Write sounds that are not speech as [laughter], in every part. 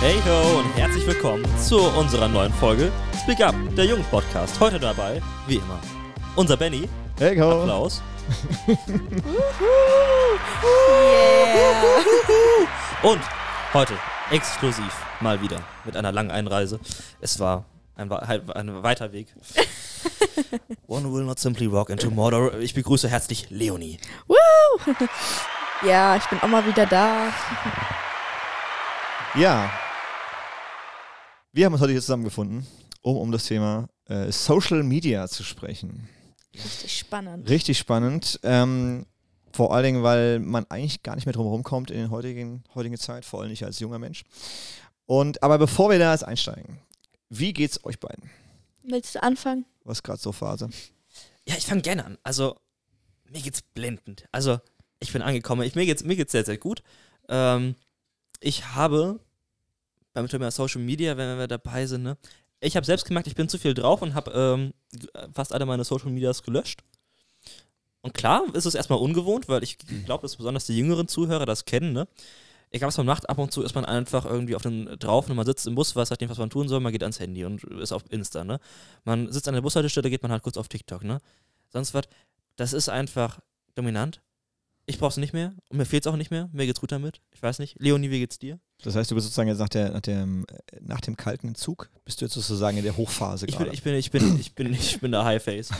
Hey ho und herzlich willkommen zu unserer neuen Folge Speak Up, der Jungen Podcast. Heute dabei, wie immer, unser Benny. Hey, go. Applaus. Yeah. Und heute exklusiv mal wieder mit einer langen Einreise. Es war ein, wa- ein weiter Weg. [laughs] One will not simply walk into Mordor. Ich begrüße herzlich Leonie. Woo! [laughs] Ja, ich bin auch mal wieder da. [laughs] Ja. Wir haben uns heute hier zusammengefunden, um um das Thema äh, Social Media zu sprechen. Richtig spannend. Richtig spannend. Ähm, vor allen Dingen, weil man eigentlich gar nicht mehr drum herum kommt in der heutigen, heutigen Zeit, vor allem nicht als junger Mensch. Und aber bevor wir da jetzt einsteigen, wie geht's euch beiden? Willst du anfangen? Was gerade so Phase? Ja, ich fange gerne an. Also, mir geht's blendend. Also, ich bin angekommen. Ich, mir, geht's, mir geht's sehr, sehr gut. Ähm, ich habe beim Thema Social Media, wenn wir dabei sind, ne, ich habe selbst gemerkt, ich bin zu viel drauf und habe ähm, fast alle meine Social Medias gelöscht. Und klar ist es erstmal ungewohnt, weil ich glaube, dass besonders die jüngeren Zuhörer das kennen, ne? Ich glaube, was man macht, ab und zu ist man einfach irgendwie auf dem drauf und man sitzt im Bus, weiß halt nicht, was man tun soll, man geht ans Handy und ist auf Insta, ne? Man sitzt an der Bushaltestelle, geht man halt kurz auf TikTok, ne? Sonst was. Das ist einfach dominant. Ich brauch's nicht mehr und mir fehlt's auch nicht mehr. Mir geht's gut damit. Ich weiß nicht. Leonie, wie geht's dir? Das heißt, du bist sozusagen jetzt nach, der, nach, dem, äh, nach dem kalten Entzug, bist du jetzt sozusagen in der Hochphase Ich bin, gerade. ich bin, ich bin, ich bin, ich bin der High Face. [laughs]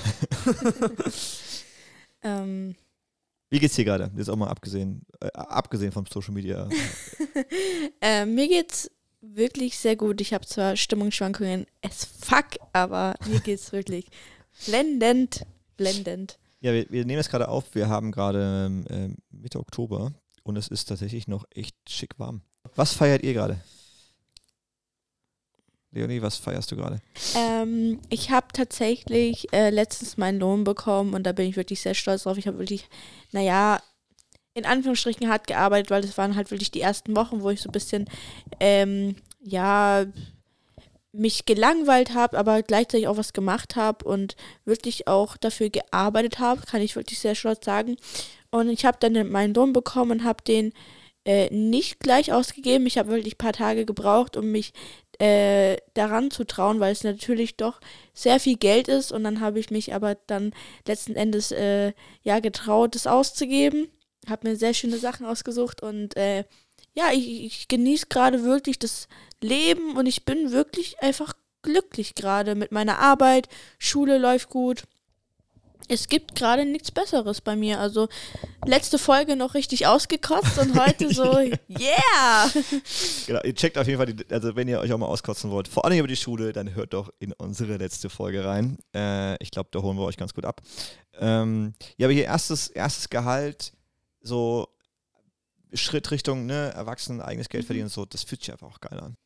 Ähm, Wie geht's dir gerade? Jetzt auch mal abgesehen, äh, abgesehen vom Social Media. [laughs] äh, mir geht's wirklich sehr gut. Ich habe zwar Stimmungsschwankungen as fuck, aber mir geht's wirklich blendend. Blendend. Ja, wir, wir nehmen es gerade auf. Wir haben gerade ähm, Mitte Oktober und es ist tatsächlich noch echt schick warm. Was feiert ihr gerade? Leonie, was feierst du gerade? Ähm, ich habe tatsächlich äh, letztens meinen Lohn bekommen und da bin ich wirklich sehr stolz drauf. Ich habe wirklich, naja, in Anführungsstrichen hart gearbeitet, weil das waren halt wirklich die ersten Wochen, wo ich so ein bisschen, ähm, ja, mich gelangweilt habe, aber gleichzeitig auch was gemacht habe und wirklich auch dafür gearbeitet habe, kann ich wirklich sehr stolz sagen. Und ich habe dann meinen Lohn bekommen und habe den äh, nicht gleich ausgegeben. Ich habe wirklich ein paar Tage gebraucht, um mich äh, daran zu trauen, weil es natürlich doch sehr viel Geld ist. Und dann habe ich mich aber dann letzten Endes äh, ja getraut, das auszugeben. Habe mir sehr schöne Sachen ausgesucht und äh, ja, ich, ich genieße gerade wirklich das Leben und ich bin wirklich einfach glücklich gerade mit meiner Arbeit. Schule läuft gut. Es gibt gerade nichts Besseres bei mir. Also letzte Folge noch richtig ausgekotzt und heute so, [laughs] yeah! Genau, ihr checkt auf jeden Fall, die, also wenn ihr euch auch mal auskotzen wollt, vor allem über die Schule, dann hört doch in unsere letzte Folge rein. Äh, ich glaube, da holen wir euch ganz gut ab. Ähm, ja, aber hier erstes, erstes Gehalt, so Schritt Richtung ne, Erwachsenen, eigenes Geld Mhm. verdienen, so, das fühlt sich einfach auch geil an.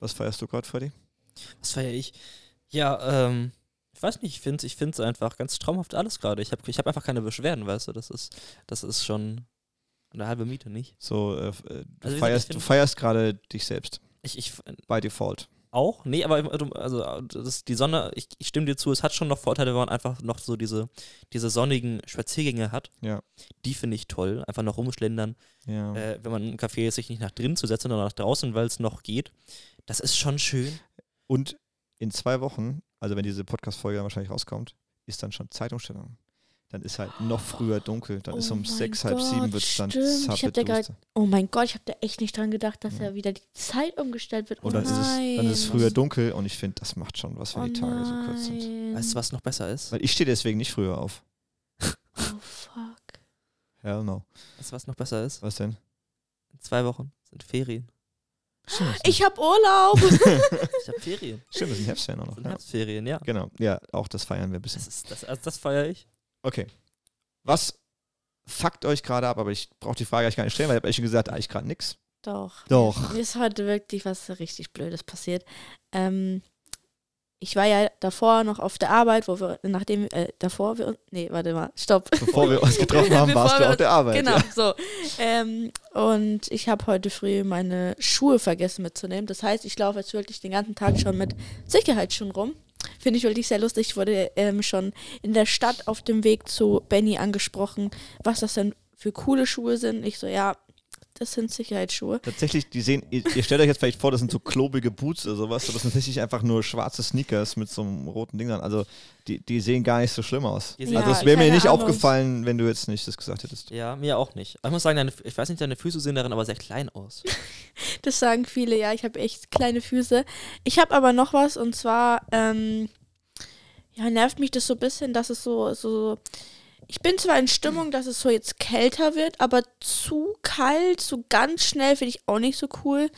Was feierst du gerade, Freddy? Was feiere ich? Ja, ähm, weiß nicht, ich finde ich find's einfach ganz traumhaft alles gerade. Ich habe ich hab einfach keine Beschwerden, weißt du? Das ist, das ist schon eine halbe Miete, nicht? So, äh, äh, du, Also feierst, du feierst gerade dich selbst, Ich, ich by default. auch? Nee, aber also das, die Sonne, ich, ich stimme dir zu, es hat schon noch Vorteile, wenn man einfach noch so diese, diese sonnigen Spaziergänge hat. Ja. Die finde ich toll. Einfach noch rumschlendern. Ja. Äh, wenn man im Café ist, sich nicht nach drinnen zu setzen, sondern nach draußen, weil es noch geht. Das ist schon schön. Und in zwei Wochen, also wenn diese Podcast-Folge dann wahrscheinlich rauskommt, ist dann schon Zeitumstellung. Dann ist halt noch früher dunkel. Dann Oh ist um sechs, halb Gott, sieben wird es dann zappeduster. Oh mein Gott, ich habe da echt nicht dran gedacht, dass Ja. ja wieder die Zeit umgestellt wird. Oh Und dann ist, es, dann ist es nein. früher dunkel und ich finde, das macht schon was, wenn Oh die Tage so kurz sind. nein. Weißt du, was noch besser ist? Weil ich stehe deswegen nicht früher auf. Oh fuck. Hell no. Weißt du, was noch besser ist? Was denn? In zwei Wochen sind Ferien. Stimmt, Ich hab Urlaub. [laughs] Ich habe Ferien. Stimmt, das sind Herbstferien auch Das noch. sind Ja. Herbstferien, ja. Genau, ja, auch das feiern wir ein bisschen. Das, ist, das, also das feiere ich. Okay. Was fuckt euch gerade ab? Aber ich brauche die Frage eigentlich gar nicht stellen, weil ich habe schon gesagt, eigentlich gerade nichts. Doch. Doch. Mir ist heute wirklich was richtig Blödes passiert. Ähm, ich war ja davor noch auf der Arbeit, wo wir, nachdem, äh, davor wir, uns- nee, warte mal, stopp. Bevor wir uns getroffen [laughs] haben, warst du auf der Arbeit. Genau, Ja. so. Ähm, und ich habe heute früh meine Schuhe vergessen mitzunehmen. Das heißt, ich laufe jetzt wirklich den ganzen Tag schon mit Sicherheitsschuhen rum. finde ich wirklich sehr lustig. Ich wurde ähm, schon in der Stadt auf dem Weg zu Benny angesprochen, was das denn für coole Schuhe sind. Ich so, ja, das sind Sicherheitsschuhe. Tatsächlich, die sehen, ihr, ihr stellt euch jetzt vielleicht vor, das sind so klobige Boots oder sowas, aber das sind tatsächlich einfach nur schwarze Sneakers mit so einem roten Ding dran. Also die, die sehen gar nicht so schlimm aus. Die sehen- also Ja, es wäre mir nicht Ahnung. aufgefallen, wenn du jetzt nicht das gesagt hättest. Ja, mir auch nicht. Aber ich muss sagen, deine, ich weiß nicht, deine Füße sehen darin aber sehr klein aus. [laughs] Das sagen viele, ja, ich habe echt kleine Füße. Ich habe aber noch was und zwar, ähm, ja, nervt mich das so ein bisschen, dass es so, so. Ich bin zwar in Stimmung, dass es so jetzt kälter wird, aber zu kalt, so ganz schnell finde ich auch nicht so cool.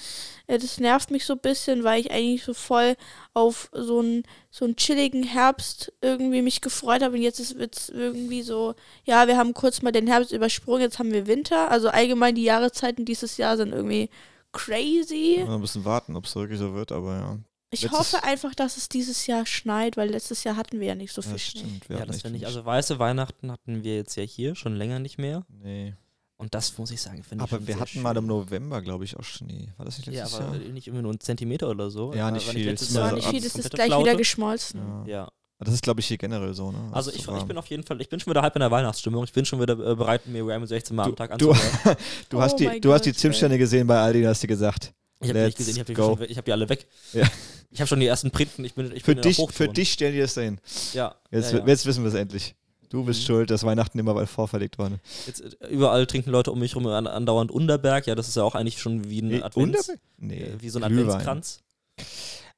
Äh, Das nervt mich so ein bisschen, weil ich eigentlich so voll auf so einen so einen chilligen Herbst irgendwie mich gefreut habe und jetzt wird es irgendwie so, ja, wir haben kurz mal den Herbst übersprungen, jetzt haben wir Winter. Also allgemein die Jahreszeiten dieses Jahr sind irgendwie crazy. Mal ein bisschen warten, ob es wirklich so wird, aber ja. Ich Letztes- hoffe einfach, dass es dieses Jahr schneit, weil letztes Jahr hatten wir ja nicht so viel Das Schnee. stimmt. wir ja, hatten das finde ich. Also weiße Weihnachten hatten wir jetzt ja hier schon länger nicht mehr. Nee. Und das muss ich sagen, finde ich Aber schon wir sehr hatten schön. mal im November, glaube ich, auch Schnee. War das nicht Ja, letztes aber Jahr? nicht immer nur einen Zentimeter oder so. Ja, nicht viel. letztes Es Das Ja, war Jahr nicht viel, das ist gleich wieder Flaute? geschmolzen. Ja. Ja, Das ist, glaube ich, hier generell so, ne? also ich, ich bin auf jeden Fall, ich bin schon wieder halb in der Weihnachtsstimmung. Ich bin schon wieder äh, bereit, mir Ram 16 Mal am Tag du, anzuhören. [laughs] du hast Oh die, mein du hast die Gott, Zimtsterne gesehen bei Aldi, hast du gesagt. Ich habe die nicht gesehen, ich habe die, hab die alle weg. Ja. [laughs] Ich habe schon die ersten Printen, ich bin, ich Für bin dich, für dich stellen die das dahin. Ja, Jetzt, ja, ja. jetzt wissen wir es endlich. Du bist Mhm. schuld, dass Weihnachten immer bald vorverlegt war. Jetzt, äh, überall trinken Leute um mich an, andauernd Underberg. Ja, das ist ja auch eigentlich schon wie ein Nee, Advents, Unterberg? Nee, äh, wie so ein Glühwein. Adventskranz.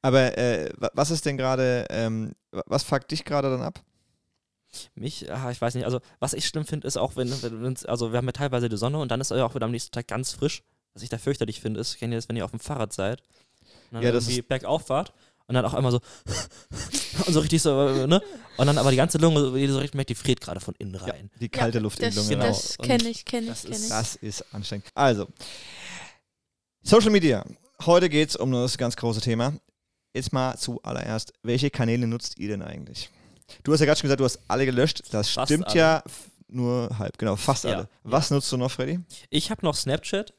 Aber äh, wa- was ist denn gerade, ähm, wa- was fuckt dich gerade dann ab? Mich, ah, ich weiß nicht, also was ich schlimm finde, ist auch, wenn, wenn also wir haben ja teilweise die Sonne und dann ist ja auch wieder am nächsten Tag ganz frisch. Was ich da fürchterlich finde, ist, kennt ihr das, wenn ihr auf dem Fahrrad seid und dann Ja, das irgendwie bergauf fahrt und dann auch einmal so [laughs] und so richtig so, äh, ne? Und dann aber die ganze Lunge, so, so richtig merkt, die friert gerade von innen rein. Die kalte Luft in Das, die Lunge. genau. rein. das kenne ich, kenne ich, kenne ist- ich. Das ist anstrengend. Also, Social Media. Heute geht es um das ganz große Thema. Jetzt mal zuallererst, welche Kanäle nutzt ihr denn eigentlich? Du hast ja gerade schon gesagt, du hast alle gelöscht. Das Fast stimmt alle. ja nur halb, genau, fast Ja, alle. Was nutzt du noch, Freddy? Ich habe noch Snapchat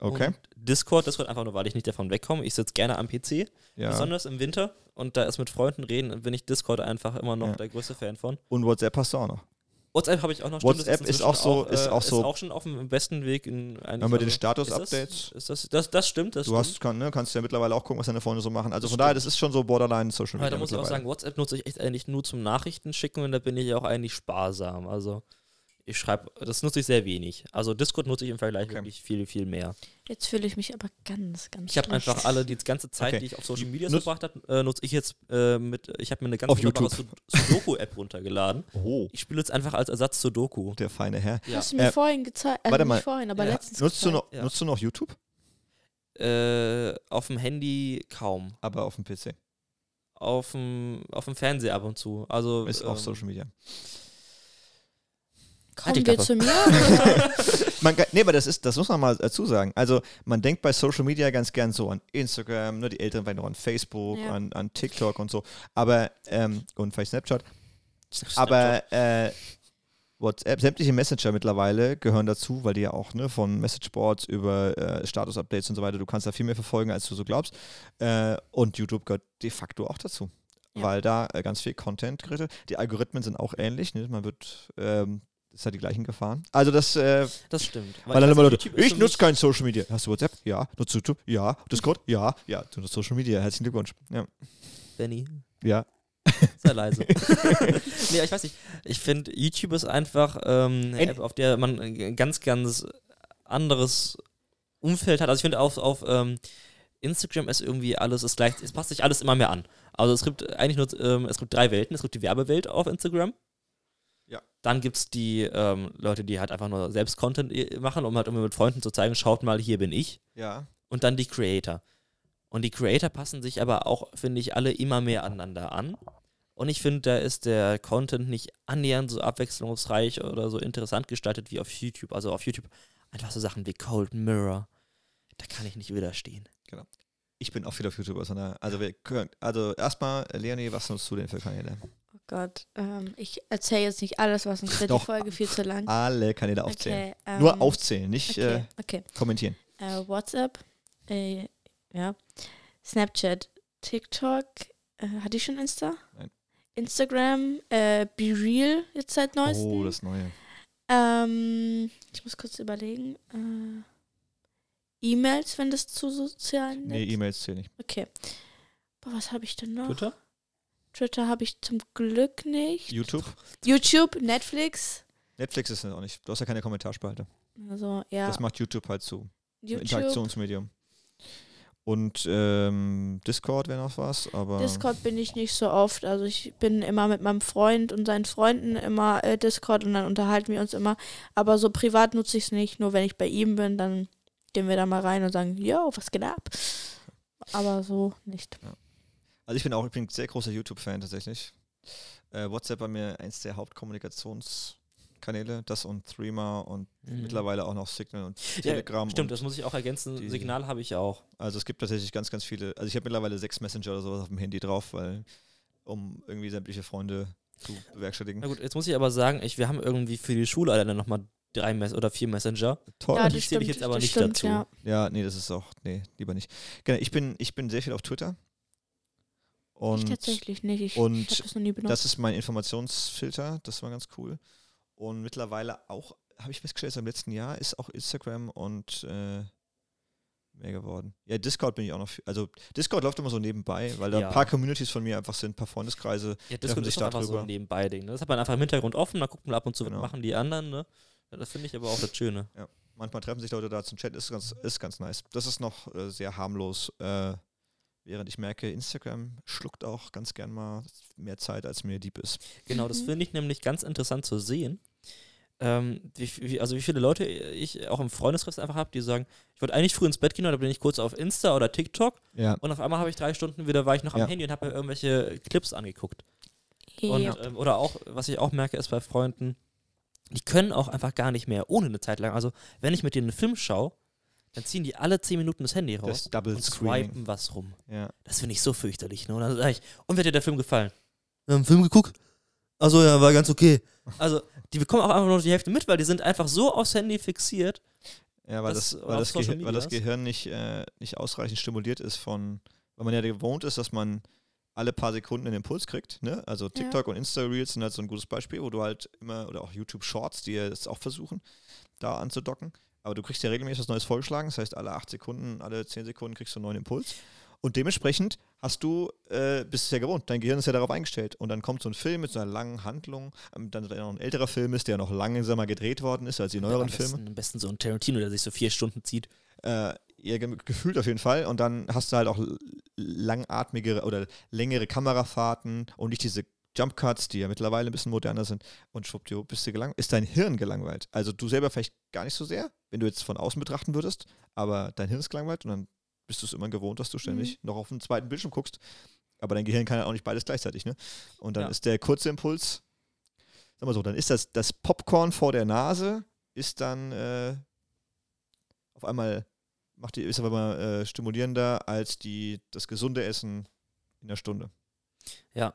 Okay. und Discord, Discord einfach nur, weil ich nicht davon wegkomme. Ich sitze gerne am PC, Ja. besonders im Winter und da ist mit Freunden reden, bin ich Discord einfach immer noch Ja. der größte Fan von. Und WhatsApp hast du auch noch. WhatsApp habe ich auch noch. WhatsApp das ist auch so- ist äh, auch so- ist auch schon auf dem besten Weg in eigentlich. Haben wir den Status-Updates? Das, das, das, das stimmt, das Du stimmt. hast, kann, ne, kannst ja mittlerweile auch gucken, was deine Freunde so machen. Also Das von daher, das ist schon so borderline Social Media. Aber da muss ich auch sagen, WhatsApp nutze ich echt eigentlich nur zum Nachrichten schicken und da bin ich auch eigentlich sparsam. Also ich schreibe, das nutze ich sehr wenig. Also Discord nutze ich im Vergleich Okay. wirklich viel, viel mehr. Jetzt fühle ich mich aber ganz, ganz Ich habe einfach alle, die ganze Zeit, Okay. die ich auf Social Media Nutz- verbracht habe, äh, nutze ich jetzt äh, mit, ich habe mir eine ganz Auf wunderbare Sud- Sudoku-App runtergeladen. [laughs] Oh, Ich spiele jetzt einfach als Ersatz Sudoku. der feine Herr. Ja. Hast du mir Äh, vorhin gezeigt, also warte nicht mal. vorhin, aber Ja. letztens Nutzt du, noch, Ja. nutzt du noch YouTube? Äh, auf dem Handy kaum. Aber auf dem PC. Auf dem, auf dem Fernseher ab und zu. Also Ist auch ähm, Social Media. Kommen wir zu mir? [laughs] Man, nee, aber das ist, das muss man mal dazu sagen. Also man denkt bei Social Media ganz gern so an Instagram, ne, die Älteren vielleicht noch an Facebook, Ja. an, an TikTok und so. Aber, ähm, und vielleicht Snapchat. Snapchat. Aber äh, WhatsApp, sämtliche Messenger mittlerweile gehören dazu, weil die ja auch ne, von Messageboards über äh, Status-Updates und so weiter, du kannst da viel mehr verfolgen, als du so glaubst. Äh, und YouTube gehört de facto auch dazu. Ja. Weil da äh, ganz viel Content gerät. Die Algorithmen sind auch ähnlich. Ne? Man wird, ähm, das hat die gleichen Gefahren. Also das, äh, das stimmt. weil dann ich immer Leute, ich nutze kein Social Media. Hast du WhatsApp? Ja. Nutzt du YouTube? Ja. Discord? Ja. Ja, du nutzt Social Media. Herzlichen Glückwunsch. Ja. Benny, Ja. sei leise. [laughs] nee, ich weiß nicht. Ich finde, YouTube ist einfach ähm, eine App, auf der man ein ganz, ganz anderes Umfeld hat. Also ich finde, auf, auf ähm, Instagram ist irgendwie alles, ist gleich, es passt sich alles immer mehr an. Also es gibt eigentlich nur, ähm, es gibt drei Welten. Es gibt die Werbewelt auf Instagram. Dann gibt es die ähm, Leute, die halt einfach nur selbst Content äh, machen, um halt immer mit Freunden zu zeigen, schaut mal, hier bin ich. Ja. und dann die Creator. Und die Creator passen sich aber auch, finde ich, alle immer mehr aneinander an. Und ich finde, da ist der Content nicht annähernd so abwechslungsreich oder so interessant gestaltet wie auf YouTube. Also auf YouTube einfach so Sachen wie Cold Mirror. Da kann ich nicht widerstehen. Ich bin auch viel auf YouTube. sondern- Also, wir können, also erstmal, Leonie, was nutzt du denn für Kanäle? Gott, ähm, ich erzähle jetzt nicht alles, was uns wird die. Folge viel zu lang. Alle Kanäle aufzählen. Okay, ähm, Nur aufzählen, nicht Okay, äh, okay. kommentieren. Äh, WhatsApp, äh, ja, Snapchat, TikTok, äh, hatte ich schon Insta? Nein. Instagram, äh, Be Real jetzt seit neuestem. Oh, das Neue. Ähm, ich muss kurz überlegen. Äh, E-Mails, wenn das zu sozialen Nee, E-Mails zählen nicht. Okay. Boah, was habe ich denn noch? Twitter? Twitter habe ich zum Glück nicht. YouTube? YouTube, Netflix. Netflix ist es auch nicht. Du hast ja keine Kommentarspalte. Also, ja. Das macht YouTube halt zu. YouTube, Interaktionsmedium. Und ähm, Discord wäre noch was, aber. Discord bin ich nicht so oft. Also ich bin immer mit meinem Freund und seinen Freunden immer äh, Discord und dann unterhalten wir uns immer. Aber so privat nutze ich es nicht. Nur wenn ich bei ihm bin, dann gehen wir da mal rein und sagen, yo, was geht ab? Aber so nicht. Also ich bin auch, ich bin ein sehr großer YouTube-Fan tatsächlich. Äh, WhatsApp bei mir eins der Hauptkommunikationskanäle, das und Threema und Mhm. mittlerweile auch noch Signal und Ja, Telegram. Stimmt, und, das muss ich auch ergänzen. die- Signal habe ich auch. Also es gibt tatsächlich ganz, ganz viele. Also ich habe mittlerweile sechs Messenger oder sowas auf dem Handy drauf, weil um irgendwie sämtliche Freunde zu bewerkstelligen. Na gut, jetzt muss ich aber sagen, ich, wir haben irgendwie für die Schule alleine nochmal drei Mess oder vier Messenger. Toll. ja, die zähle stimmt. ich jetzt aber nicht stimmt, dazu. Ja. Ja, nee, das ist auch, nee, lieber nicht. Genau, ich bin, ich bin sehr viel auf Twitter. Ich Und tatsächlich nicht. Ich, und ich habe das noch nie benutzt. das ist mein Informationsfilter, das war ganz cool. Und mittlerweile auch, habe ich festgestellt, im letzten Jahr ist auch Instagram und äh, mehr geworden. Ja, Discord bin ich auch noch, viel- also Discord läuft immer so nebenbei, weil da Ja. ein paar Communities von mir einfach sind, ein paar Freundeskreise. Ja, Discord sich ist einfach so ein Nebenbei-Ding. Ne? Das hat man einfach im Hintergrund offen, da guckt man ab und zu, Genau. was machen die anderen. Ne? Ja, das finde ich aber auch das Schöne. Manchmal treffen sich Leute da zum Chat, ist ganz, ist ganz nice. Das ist noch äh, sehr harmlos. Äh, während ich merke, Instagram schluckt auch ganz gern mal mehr Zeit, als mir lieb ist. Genau, das Mhm. finde ich nämlich ganz interessant zu sehen. Ähm, wie, wie, also wie viele Leute ich auch im Freundeskreis einfach habe, die sagen, ich wollte eigentlich früh ins Bett gehen, oder bin ich kurz auf Insta oder TikTok Ja. und auf einmal habe ich drei Stunden wieder, war ich noch Ja. am Handy und habe mir irgendwelche Clips angeguckt. Und, ja. ähm, oder auch, was ich auch merke, ist bei Freunden, die können auch einfach gar nicht mehr ohne eine Zeit lang. Also, wenn ich mit denen einen Film schaue, dann ziehen die alle 10 Minuten das Handy raus Das Double und swipen was rum. Ja. Das finde ich so fürchterlich. Ne? Und dann ich, und wie hat dir der Film gefallen? Wir haben einen Film geguckt? Also ja, war ganz okay. Also, die bekommen auch einfach nur die Hälfte mit, weil die sind einfach so aufs Handy fixiert. Ja, weil Das das, weil das, Social Gehir weil das? Gehirn nicht, äh, nicht ausreichend stimuliert ist von, weil man ja gewohnt ist, dass man alle paar Sekunden einen Impuls kriegt. Ne? Also TikTok und Insta-Reels sind halt so ein gutes Beispiel, wo du halt immer, oder auch YouTube Shorts, die ja das auch versuchen, da anzudocken. Aber du kriegst ja regelmäßig was Neues vorgeschlagen, das heißt, alle acht Sekunden, alle zehn Sekunden kriegst du einen neuen Impuls. Und dementsprechend hast du, äh, bist es ja gewohnt, dein Gehirn ist ja darauf eingestellt. Und dann kommt so ein Film mit so einer langen Handlung, ähm, dann noch ein älterer Film ist, der noch langsamer gedreht worden ist als die neueren am, Filme. besten, am besten so ein Tarantino, der sich so vier Stunden zieht. Äh, ja, ge gefühlt auf jeden Fall. Und dann hast du halt auch l- langatmige oder längere Kamerafahrten und nicht diese Jump Cuts, die ja mittlerweile ein bisschen moderner sind. Und schwuppdiwupp bist du gelangweilt. Ist dein Hirn gelangweilt? Also du selber vielleicht gar nicht so sehr, wenn du jetzt von außen betrachten würdest, aber dein Hirn ist gelangweilt und dann bist du es immer gewohnt, dass du ständig noch auf den zweiten Bildschirm guckst. Aber dein Gehirn kann ja auch nicht beides gleichzeitig, ne? Und dann Ja. ist der kurze Impuls, sag mal so, dann ist das, das Popcorn vor der Nase, ist dann äh, auf einmal macht die, ist aber mal äh, stimulierender als die, das gesunde Essen in der Stunde. Ja.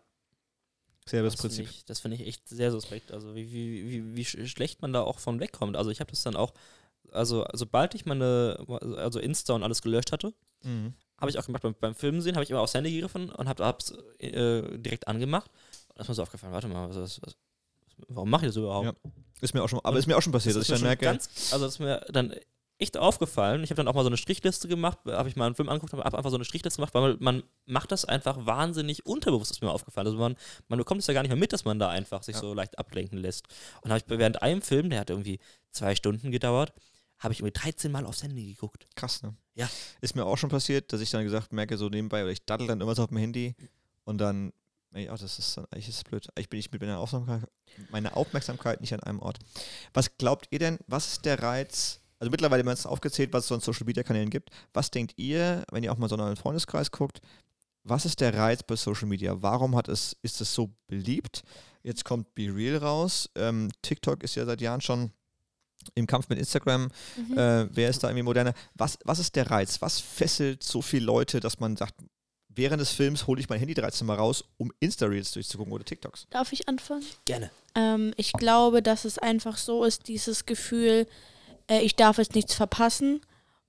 Selbes Das finde Prinzip. ich, das finde ich echt sehr suspekt. Also wie, wie, wie, wie sch- schlecht man da auch von wegkommt. Also ich habe das dann auch, also sobald ich meine, also Insta und alles gelöscht hatte, Mhm. habe ich auch gemacht beim, beim Filmen sehen, habe ich immer aufs Handy gegriffen und habe es äh, direkt angemacht. Und da ist mir so aufgefallen, warte mal, was, was, was, warum mache ich das überhaupt? Ja, Ist mir auch schon, aber Und ist mir auch schon passiert, dass Das ich dann merke, Ganz, also das ist mir dann echt aufgefallen. Ich habe dann auch mal so eine Strichliste gemacht, habe ich mal einen Film angeguckt, habe einfach so eine Strichliste gemacht, weil man macht das einfach wahnsinnig unterbewusst, ist mir aufgefallen. Also man, man bekommt es ja gar nicht mehr mit, dass man da einfach sich Ja. so leicht ablenken lässt. Und habe ich während einem Film, der hat irgendwie zwei Stunden gedauert, habe ich irgendwie 13 Mal aufs Handy geguckt. krass, ne? Ja. Ist mir auch schon passiert, dass ich dann gesagt merke, so nebenbei, oder ich daddel dann immer so auf dem Handy und dann, ey, oh, das ist dann, eigentlich ist blöd. Ich bin nicht mit meiner Aufmerksamkeit, meiner Aufmerksamkeit nicht an einem Ort. Was glaubt ihr denn, was ist der Reiz? Also mittlerweile haben wir es aufgezählt, was es so an Social Media Kanälen gibt. Was denkt ihr, wenn ihr auch mal so in euren Freundeskreis guckt, was ist der Reiz bei Social Media? Warum hat es, ist es so beliebt? Jetzt kommt Be Real raus. Ähm, TikTok ist ja seit Jahren schon im Kampf mit Instagram. Mhm. Äh, wer ist da irgendwie moderner? Was, was ist der Reiz? Was fesselt so viele Leute, dass man sagt, während des Films hole ich mein Handy 13 Mal raus, um Insta-Reels durchzugucken oder TikToks? Darf ich anfangen? Gerne. Ähm, ich glaube, dass es einfach so ist, dieses Gefühl, äh, ich darf jetzt nichts verpassen.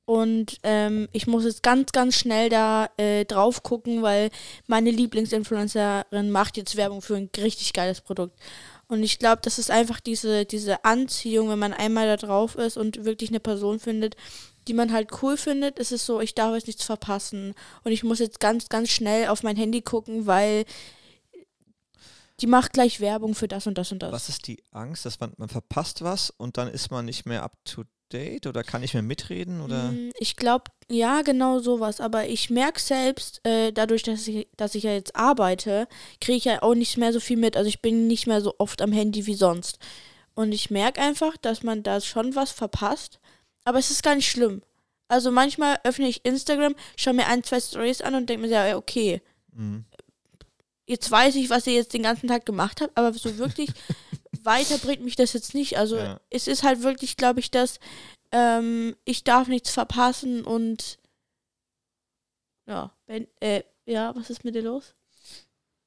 Und ähm, ich muss jetzt ganz, ganz schnell da äh, drauf gucken, weil meine Lieblingsinfluencerin macht jetzt Werbung für ein richtig geiles Produkt. Und ich glaube, das ist einfach diese, diese Anziehung, wenn man einmal da drauf ist und wirklich eine Person findet, die man halt cool findet, ist es so, ich darf jetzt nichts verpassen. Und ich muss jetzt ganz, ganz schnell auf mein Handy gucken, weil die macht gleich Werbung für das und das und das. Was ist die Angst, dass man, man verpasst was und dann ist man nicht mehr up to date oder kann nicht mehr mitreden oder? Mm, Ich glaube, ja, genau sowas. Aber ich merke selbst, äh, dadurch, dass ich, dass ich ja jetzt arbeite, kriege ich ja auch nicht mehr so viel mit. Also ich bin nicht mehr so oft am Handy wie sonst. Und ich merke einfach, dass man da schon was verpasst. Aber es ist gar nicht schlimm. Also manchmal öffne ich Instagram, schaue mir ein, zwei Stories an und denke mir, ja, okay, Mhm. Jetzt weiß ich, was ihr jetzt den ganzen Tag gemacht habt, aber so wirklich [laughs] weiter bringt mich das jetzt nicht. Also Ja. es ist halt wirklich, glaube ich, dass ähm, ich darf nichts verpassen und ja, wenn, äh, ja, was ist mit dir los?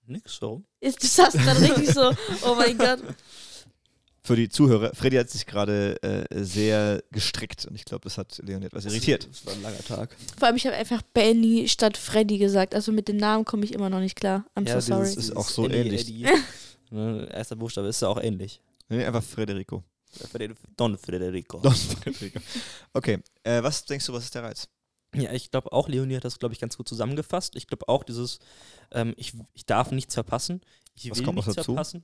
Nix so. Ist, du sagst gerade richtig so, [laughs] oh mein Gott. Für die Zuhörer, Freddy hat sich gerade äh, sehr gestreckt und ich glaube, das hat Leon etwas irritiert. Das war ein langer Tag. Vor allem, ich habe einfach Benny statt Freddy gesagt. Also mit dem Namen komme ich immer noch nicht klar. I'm so dieses- sorry. ist dieses auch so Eddie, ähnlich. Eddie. [laughs] ne, erster Buchstabe ist ja auch ähnlich. Nee, einfach Federico. Don Federico. Don Federico. Okay, äh, was denkst du, was ist der Reiz? Ja, ich glaube auch, Leonie hat das, glaube ich, ganz gut zusammengefasst. Ich glaube auch dieses, ähm, ich, ich darf nichts verpassen. Ich Was will kommt noch nichts dazu? verpassen.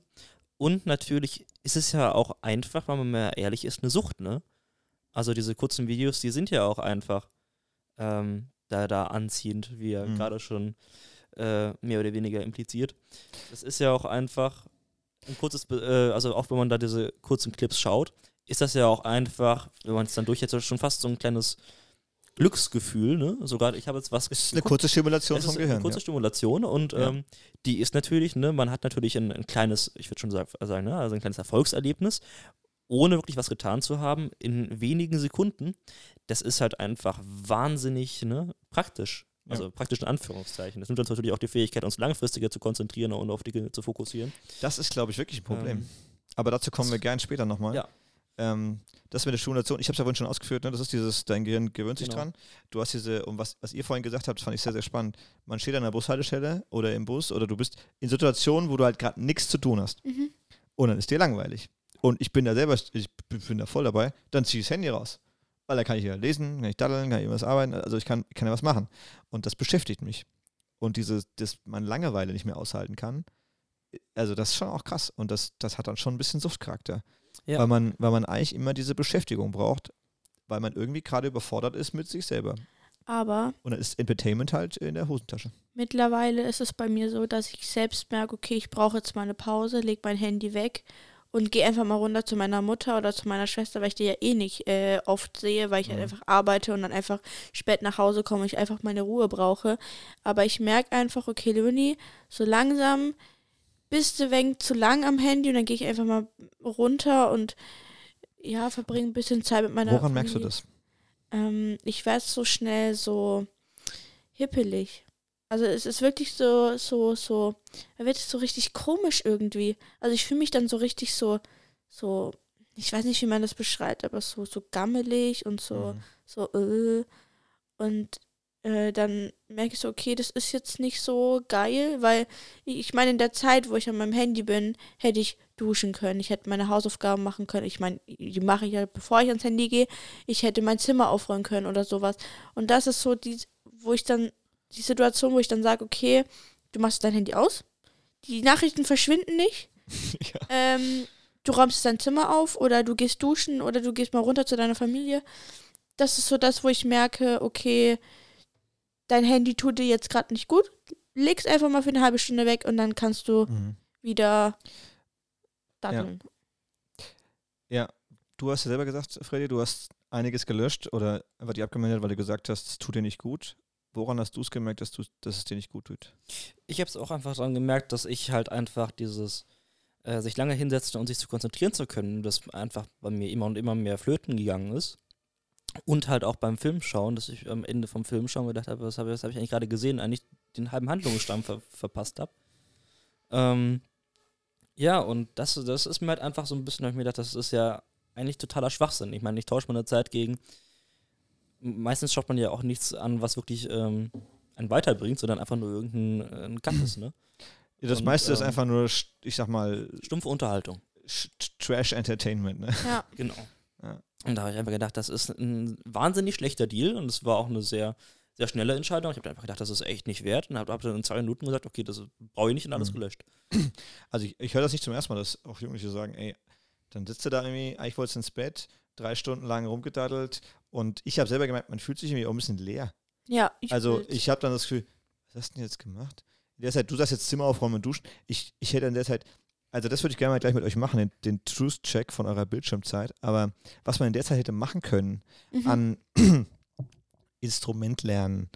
Und natürlich ist es ja auch einfach, wenn man mal ehrlich ist, eine Sucht, ne? Also diese kurzen Videos, die sind ja auch einfach ähm, da, da anziehend, wie er Mhm. gerade schon äh, mehr oder weniger impliziert. Das ist ja auch einfach ein kurzes, äh, also auch wenn man da diese kurzen Clips schaut, ist das ja auch einfach, wenn man es dann durchhält, schon fast so ein kleines Glücksgefühl, ne? Sogar, ich habe jetzt was Ist eine kurze Stimulation Es vom Gehirn. eine kurze Ja. Stimulation und Ja. ähm, die ist natürlich, ne, man hat natürlich ein, ein kleines, ich würde schon sag, sagen, ne, also ein kleines Erfolgserlebnis, ohne wirklich was getan zu haben, in wenigen Sekunden. Das ist halt einfach wahnsinnig ne, praktisch. Also Ja. praktisch in Anführungszeichen. Das nimmt uns natürlich auch die Fähigkeit, uns langfristiger zu konzentrieren und auf Dinge zu fokussieren. Das ist, glaube ich, wirklich ein Problem. Ähm, Aber dazu kommen wir gern später nochmal. Ja. Ähm, das mit der Stimulation, ich habe es ja vorhin schon ausgeführt, ne? das ist dieses, dein Gehirn gewöhnt sich Genau. dran. Du hast diese, um was, was ihr vorhin gesagt habt, fand ich sehr, sehr spannend. Man steht an der Bushaltestelle oder im Bus oder du bist in Situationen, wo du halt gerade nichts zu tun hast. Mhm. Und dann ist dir langweilig. Und ich bin da selber, ich bin da voll dabei, dann ziehe ich das Handy raus. Weil da kann ich ja lesen, kann ich daddeln, kann ich irgendwas arbeiten, also ich kann, kann ja was machen. Und das beschäftigt mich. Und dieses, dass man Langeweile nicht mehr aushalten kann, also das ist schon auch krass. Und das, das hat dann schon ein bisschen Suchtcharakter. Ja. Weil, man, weil man eigentlich immer diese Beschäftigung braucht, weil man irgendwie gerade überfordert ist mit sich selber. Aber Und dann ist Entertainment halt in der Hosentasche. mittlerweile ist es bei mir so, dass ich selbst merke, okay, ich brauche jetzt mal eine Pause, leg mein Handy weg und gehe einfach mal runter zu meiner Mutter oder zu meiner Schwester, weil ich die ja eh nicht äh, oft sehe, weil ich halt Mhm. einfach arbeite und dann einfach spät nach Hause komme und ich einfach meine Ruhe brauche. Aber ich merke einfach, okay, Leonie, so langsam bist du wenig zu lang am Handy und dann gehe ich einfach mal runter und ja, verbringe ein bisschen Zeit mit meiner Woran merkst du Familie. das? Ähm, ich werde so schnell so hippelig. Also es ist wirklich so, so, so, da wird es so richtig komisch irgendwie. Also ich fühle mich dann so richtig so, so, ich weiß nicht, wie man das beschreibt, aber so, so gammelig und so, Mhm. so, äh. Und äh, dann merke ich so, okay, das ist jetzt nicht so geil, weil ich meine, in der Zeit, wo ich an meinem Handy bin, hätte ich duschen können, ich hätte meine Hausaufgaben machen können. Ich meine, die mache ich ja, bevor ich ans Handy gehe. Ich hätte mein Zimmer aufräumen können oder sowas. Und das ist so die, wo ich dann, die Situation, wo ich dann sage, okay, du machst dein Handy aus, die Nachrichten verschwinden nicht. [laughs] ja. Ähm, du räumst dein Zimmer auf oder du gehst duschen oder du gehst mal runter zu deiner Familie. Das ist so das, wo ich merke, okay, dein Handy tut dir jetzt gerade nicht gut. Leg's einfach mal für eine halbe Stunde weg und dann kannst du Mhm. wieder daddeln. Ja, du hast ja selber gesagt, Freddy, du hast einiges gelöscht oder einfach die abgemeldet, weil du gesagt hast, es tut dir nicht gut. Woran hast du es gemerkt, dass, du, dass es dir nicht gut tut? Ich habe es auch einfach daran gemerkt, dass ich halt einfach dieses äh, sich lange hinsetzen und sich zu konzentrieren zu können, das einfach bei mir immer und immer mehr flöten gegangen ist. Und halt auch beim Filmschauen, dass ich am Ende vom Filmschauen gedacht habe, was habe hab ich eigentlich gerade gesehen, eigentlich den halben Handlungsstamm ver verpasst habe. Ähm, ja, und das, das ist mir halt einfach so ein bisschen, hab ich mir gedacht, das ist ja eigentlich totaler Schwachsinn. Ich meine, ich tausche meine Zeit gegen meistens schaut man ja auch nichts an, was wirklich ähm, einen weiterbringt, sondern einfach nur irgendein äh, Gattes, ne? [clears throat] Ja, das Und, meiste ist ähm, einfach nur, ich sag mal, Stumpfe Unterhaltung. Trash Entertainment. Ne? Ja. Genau. Und da habe ich einfach gedacht, das ist ein wahnsinnig schlechter Deal und es war auch eine sehr, sehr schnelle Entscheidung. Ich habe einfach gedacht, das ist echt nicht wert und habe hab dann in zwei Minuten gesagt, okay, das brauche ich nicht und alles Mhm. gelöscht. [clears throat] Also ich, ich höre das nicht zum ersten Mal, dass auch Jugendliche sagen, ey, dann sitzt du da irgendwie, eigentlich wolltest du ins Bett, drei Stunden lang rumgedaddelt und ich habe selber gemerkt, man fühlt sich irgendwie auch ein bisschen leer. Ja, ich also fühl's. ich habe dann das Gefühl, was hast du denn jetzt gemacht? In der Zeit, du sagst jetzt Zimmer aufräumen und duschen. Ich, ich hätte in der Zeit, also das würde ich gerne mal gleich mit euch machen, den, den Truth-Check von eurer Bildschirmzeit. Aber was man in der Zeit hätte machen können, Mhm. an [clears throat] Instrument lernen,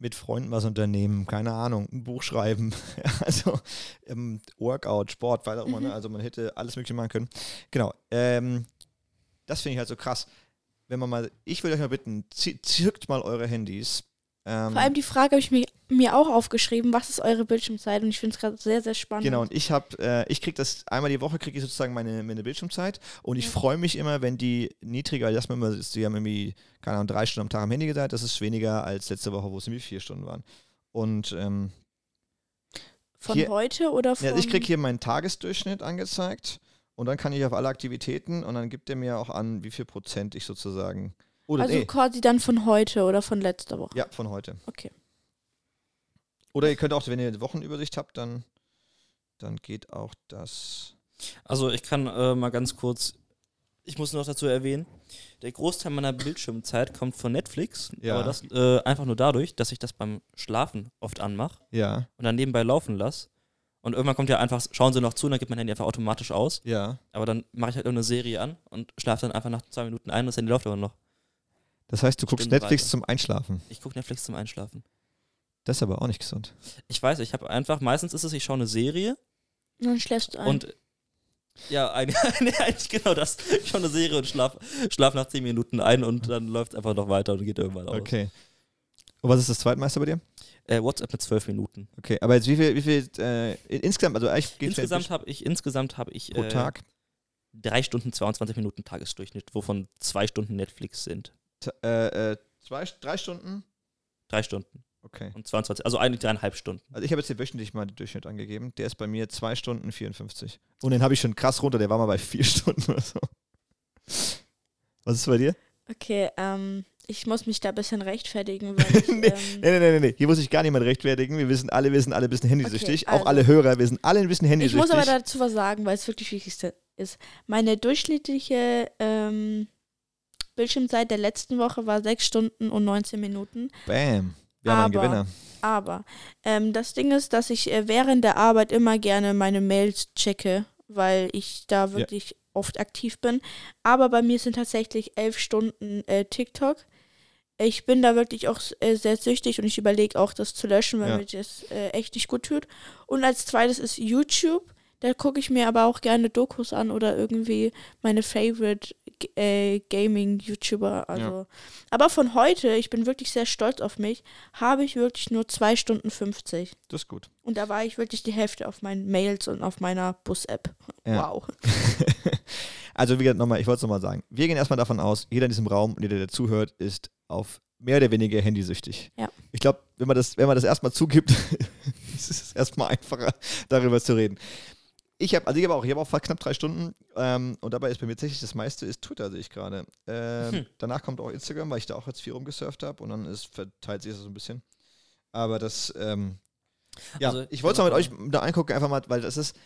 mit Freunden was unternehmen, keine Ahnung, ein Buch schreiben, [laughs] also ähm, Workout, Sport, weiter immer, ne? Mhm. also man hätte alles Mögliche machen können. Genau, ähm, das finde ich halt so krass. Wenn man mal, ich würde euch mal bitten, zi- zückt mal eure Handys. Ähm, Vor allem die Frage habe ich mir, mir auch aufgeschrieben, was ist eure Bildschirmzeit? Und ich finde es gerade sehr, sehr spannend. Genau, und ich habe, äh, ich kriege das, einmal die Woche kriege ich sozusagen meine, meine Bildschirmzeit und ich Ja. freue mich immer, wenn die niedriger, lass mal immer, die haben irgendwie, keine Ahnung, drei Stunden am Tag am Handy gesagt, das ist weniger als letzte Woche, wo es irgendwie vier Stunden waren. Und ähm, Von hier- heute oder von. ja, ich kriege hier meinen Tagesdurchschnitt angezeigt und dann kann ich auf alle Aktivitäten und dann gibt er mir auch an, wie viel Prozent ich sozusagen, oder Also nee, quasi dann von heute oder von letzter Woche. ja, von heute. Okay. Oder ihr könnt auch, wenn ihr eine Wochenübersicht habt, dann, dann geht auch das. Also ich kann äh, mal ganz kurz, ich muss noch dazu erwähnen, der Großteil meiner Bildschirmzeit kommt von Netflix, Ja. aber das äh, einfach nur dadurch, dass ich das beim Schlafen oft anmache Ja, und dann nebenbei laufen lasse. Und irgendwann kommt ja einfach, schauen sie noch zu und dann gibt mein Handy einfach automatisch aus. ja. Aber dann mache ich halt irgendeine Serie an und schlafe dann einfach nach zwei Minuten ein und das Handy läuft aber noch. Das heißt, du guckst Stimmt Netflix weiter. zum Einschlafen. Ich gucke Netflix zum Einschlafen. Das ist aber auch nicht gesund. Ich weiß, ich habe einfach, meistens ist es, ich schaue eine Serie Und dann schläfst du ein. und ja, ein, [laughs] eigentlich genau das. Ich schaue eine Serie und schlaf, schlaf nach zehn Minuten ein und dann läuft es einfach noch weiter und geht irgendwann aus. Okay. Und was ist das zweitmeiste bei dir? Äh, WhatsApp mit zwölf Minuten. Okay, aber jetzt wie viel, wie viel äh, insgesamt, also eigentlich Insgesamt habe ich, insgesamt habe ich pro äh, Tag. drei Stunden 22 Minuten Tagesdurchschnitt, wovon zwei Stunden Netflix sind. Äh, äh, zwei, drei Stunden? Drei Stunden Okay. und 22, also eigentlich dreieinhalb Stunden. Also ich habe jetzt hier wöchentlich mal den Durchschnitt angegeben. Der ist bei mir zwei Stunden 54. Und den habe ich schon krass runter, der war mal bei vier [laughs] Stunden oder so. Was ist bei dir? okay, ähm, ich muss mich da ein bisschen rechtfertigen, [laughs] weil ich, Nee, ähm, Nee, nee, nee, nee. Hier muss sich gar niemand rechtfertigen. Wir wissen alle, wir sind alle ein bisschen handysüchtig. Okay, also- Auch alle Hörer, wir sind alle ein bisschen ich handysüchtig. muss aber dazu was sagen, weil es wirklich wichtigste ist. Meine durchschnittliche ähm, Bildschirmzeit der letzten Woche war 6 Stunden und 19 Minuten. Bam. Wir haben einen Aber- Gewinner. Aber ähm, das Ding ist, dass ich äh, während der Arbeit immer gerne meine Mails checke, weil ich da wirklich oft aktiv bin. Aber bei mir sind tatsächlich elf Stunden äh, TikTok. Ich bin da wirklich auch äh, sehr süchtig und ich überlege auch, das zu löschen, weil Ja. mir das äh, echt nicht gut tut. Und als zweites ist YouTube. Da gucke ich mir aber auch gerne Dokus an oder irgendwie meine Favorite äh, Gaming-YouTuber. Also. Aber von heute, ich bin wirklich sehr stolz auf mich, habe ich wirklich nur 2 Stunden 50. Das ist gut. Und da war ich wirklich die Hälfte auf meinen Mails und auf meiner Bus-App. Ja. Wow. [laughs] also, wie gesagt, nochmal, ich wollte es nochmal sagen. Wir gehen erstmal davon aus, jeder in diesem Raum, und jeder, der zuhört, ist auf mehr oder weniger handysüchtig. Ja. Ich glaube, wenn man das, wenn man das erstmal zugibt, [laughs] ist es erstmal einfacher, darüber zu reden. Ich habe, also ich habe auch, ich habe auch fast knapp drei Stunden ähm, und dabei ist bei mir tatsächlich das meiste ist Twitter, sehe ich gerade. Ähm, Hm. Danach kommt auch Instagram, weil ich da auch jetzt viel rumgesurft habe und dann ist, verteilt sich das so ein bisschen. Aber das, ähm, ja, Also, ich wollte es mal mit euch da angucken, einfach mal, weil das ist,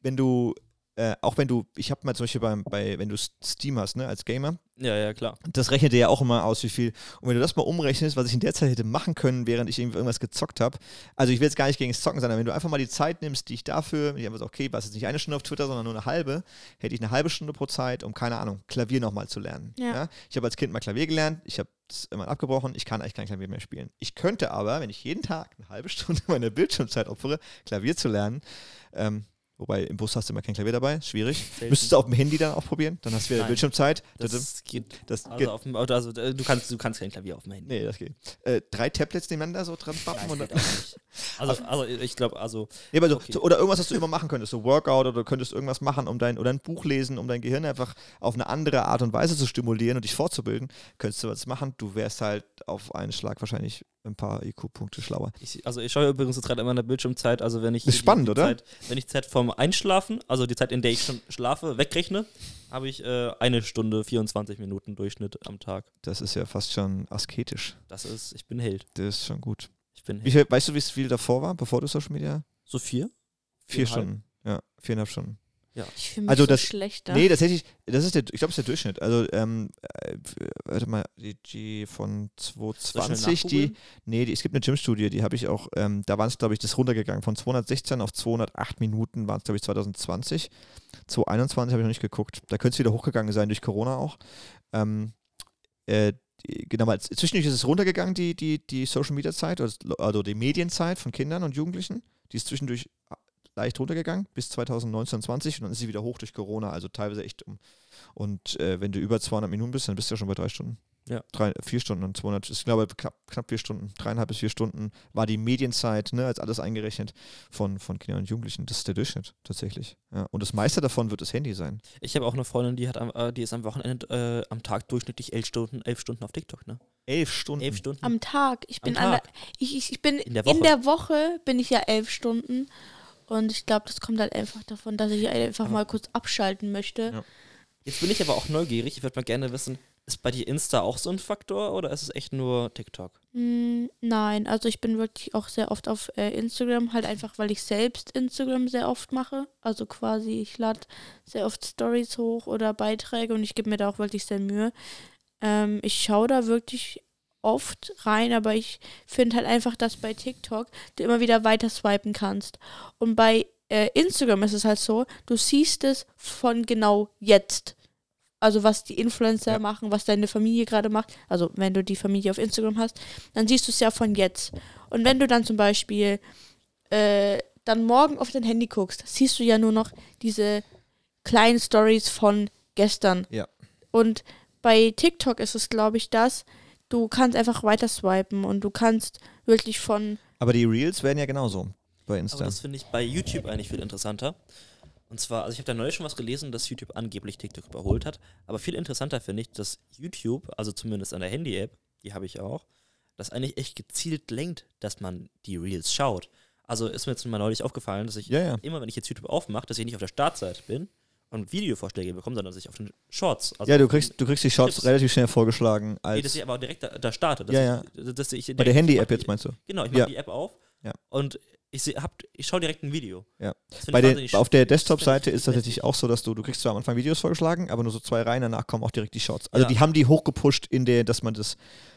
wenn du, äh, auch wenn du, ich habe mal zum Beispiel beim, bei, wenn du Steam hast, ne, als Gamer, Ja, ja, klar. das rechnet dir ja auch immer aus, wie viel. Und wenn du das mal umrechnest, was ich in der Zeit hätte machen können, während ich irgendwie irgendwas gezockt habe, also ich will jetzt gar nicht gegen das Zocken sein, aber wenn du einfach mal die Zeit nimmst, die ich dafür, ich habe okay, was jetzt nicht eine Stunde auf Twitter, sondern nur eine halbe, hätte ich eine halbe Stunde pro Zeit, um, keine Ahnung, Klavier nochmal zu lernen. Ja. Ich habe als Kind mal Klavier gelernt, ich habe es immer abgebrochen, ich kann eigentlich kein Klavier mehr spielen. Ich könnte aber, wenn ich jeden Tag eine halbe Stunde [laughs] meiner Bildschirmzeit opfere, Klavier zu lernen, ähm, Wobei im Bus hast du immer kein Klavier dabei, schwierig. Müsstest du auf dem Handy dann auch probieren, dann hast du wieder Nein. Bildschirmzeit. Das geht. Das Also, geht. auf dem Auto, also äh, du kannst, du kannst kein Klavier auf dem Handy. Nee, das geht. Äh, drei Tablets nebeneinander so dran bappen und geht auch nicht. Also, also ich glaube, also Nee, aber so, Okay. oder irgendwas, was du immer machen könntest, so Workout oder du könntest irgendwas machen, um dein, oder ein Buch lesen, um dein Gehirn einfach auf eine andere Art und Weise zu stimulieren und dich fortzubilden, könntest du was machen. Du wärst halt auf einen Schlag wahrscheinlich ein paar IQ-Punkte schlauer. Ich, also ich schaue übrigens jetzt gerade immer in der Bildschirmzeit, also wenn ich Ist die- spannend, die oder? Zeit, wenn ich Zeit vom Einschlafen, also die Zeit, in der ich schon schlafe, wegrechne, habe ich äh, eine Stunde 24 Minuten Durchschnitt am Tag. Das ist ja fast schon asketisch. Das ist, ich bin Held. Das ist schon gut. Ich bin Held. viel, weißt du, wie viel davor war, bevor du Social Media? So vier? Vier Viereinhalb? Stunden. Ja, viereinhalb Stunden. Ich fühle mich Also so das- schlecht. da. Nee, tatsächlich, das ist der, ich glaube, das ist der Durchschnitt. Also, ähm, äh, warte mal, die, die von Soll ich 220, schnell die, nachgoogeln? nee, die, es gibt eine Gym-Studie, die habe ich auch, ähm, da waren es, glaube ich, das runtergegangen. Von 216 auf 208 Minuten waren es, glaube ich, 2020. 2021 habe ich noch nicht geguckt. Da könnte es wieder hochgegangen sein durch Corona auch. Ähm, äh, genau, mal, zwischendurch ist es runtergegangen, die, die, die Social-Media-Zeit, also die Medienzeit von Kindern und Jugendlichen. Die ist zwischendurch leicht runtergegangen bis 2019, 20 und dann ist sie wieder hoch durch Corona, also teilweise echt um. Und äh, wenn du über 200 Minuten bist, dann bist du ja schon bei drei Stunden. Ja. Drei, vier Stunden und 200, ich glaube knapp, knapp vier Stunden, dreieinhalb bis vier Stunden war die Medienzeit, ne, als alles eingerechnet von, von Kindern und Jugendlichen. Das ist der Durchschnitt tatsächlich. Ja. Und das meiste davon wird das Handy sein. Ich habe auch eine Freundin, die hat am, äh, die ist am Wochenende äh, am Tag durchschnittlich elf Stunden, elf Stunden auf TikTok, ne? Elf Stunden. Elf Stunden. Am Tag. Ich bin, Tag. der, ich, ich, bin In der in der Woche bin ich ja elf Stunden. Und ich glaube, das kommt halt einfach davon, dass ich einfach Aber- mal kurz abschalten möchte. Ja. Jetzt bin ich aber auch neugierig. Ich würde mal gerne wissen, ist bei dir Insta auch so ein Faktor oder ist es echt nur TikTok? Hm, nein, also ich bin wirklich auch sehr oft auf äh, Instagram, halt einfach, weil ich selbst Instagram sehr oft mache. Also quasi, ich lade sehr oft Stories hoch oder Beiträge und ich gebe mir da auch wirklich sehr Mühe. Ähm, ich schaue da wirklich oft rein, aber ich finde halt einfach, dass bei TikTok du immer wieder weiter swipen kannst. Und bei äh, Instagram ist es halt so, du siehst es von genau jetzt. Also was die Influencer Ja. machen, was deine Familie gerade macht. Also wenn du die Familie auf Instagram hast, dann siehst du es ja von jetzt. Und wenn du dann zum Beispiel äh, dann morgen auf dein Handy guckst, siehst du ja nur noch diese kleinen Stories von gestern. Ja. Und bei TikTok ist es, glaube ich, das, du kannst einfach weiter swipen und du kannst wirklich von Aber die Reels werden ja genauso bei Aber Insta. das finde ich bei YouTube eigentlich viel interessanter. Und zwar, also ich habe da neulich schon was gelesen, dass YouTube angeblich TikTok überholt hat. Aber viel interessanter finde ich, dass YouTube, also zumindest an der Handy-App, die habe ich auch, das eigentlich echt gezielt lenkt, dass man die Reels schaut. Also ist mir jetzt mal neulich aufgefallen, dass ich ja, ja. immer, wenn ich jetzt YouTube aufmache, dass ich nicht auf der Startseite bin und Videovorschläge bekomme, sondern dass ich auf den Shorts. Also Ja, du kriegst, den- du kriegst die Shorts Clips. relativ schnell vorgeschlagen Nee, als dass ich aber auch direkt da, da starte. Dass Ja, ich, Dass ich bei der Handy-App jetzt meinst du. Genau, ich mache Ja. die App auf Ja. und ich, hab, ich schaue direkt ein Video. Ja. Das Bei wahnsinnig auf der das Desktop-Seite ist tatsächlich auch so, dass du, du kriegst zwar am Anfang Videos vorgeschlagen, aber nur so zwei Reihen, danach kommen auch direkt die Shorts. Also Ja. die haben die hochgepusht in der, dass man das,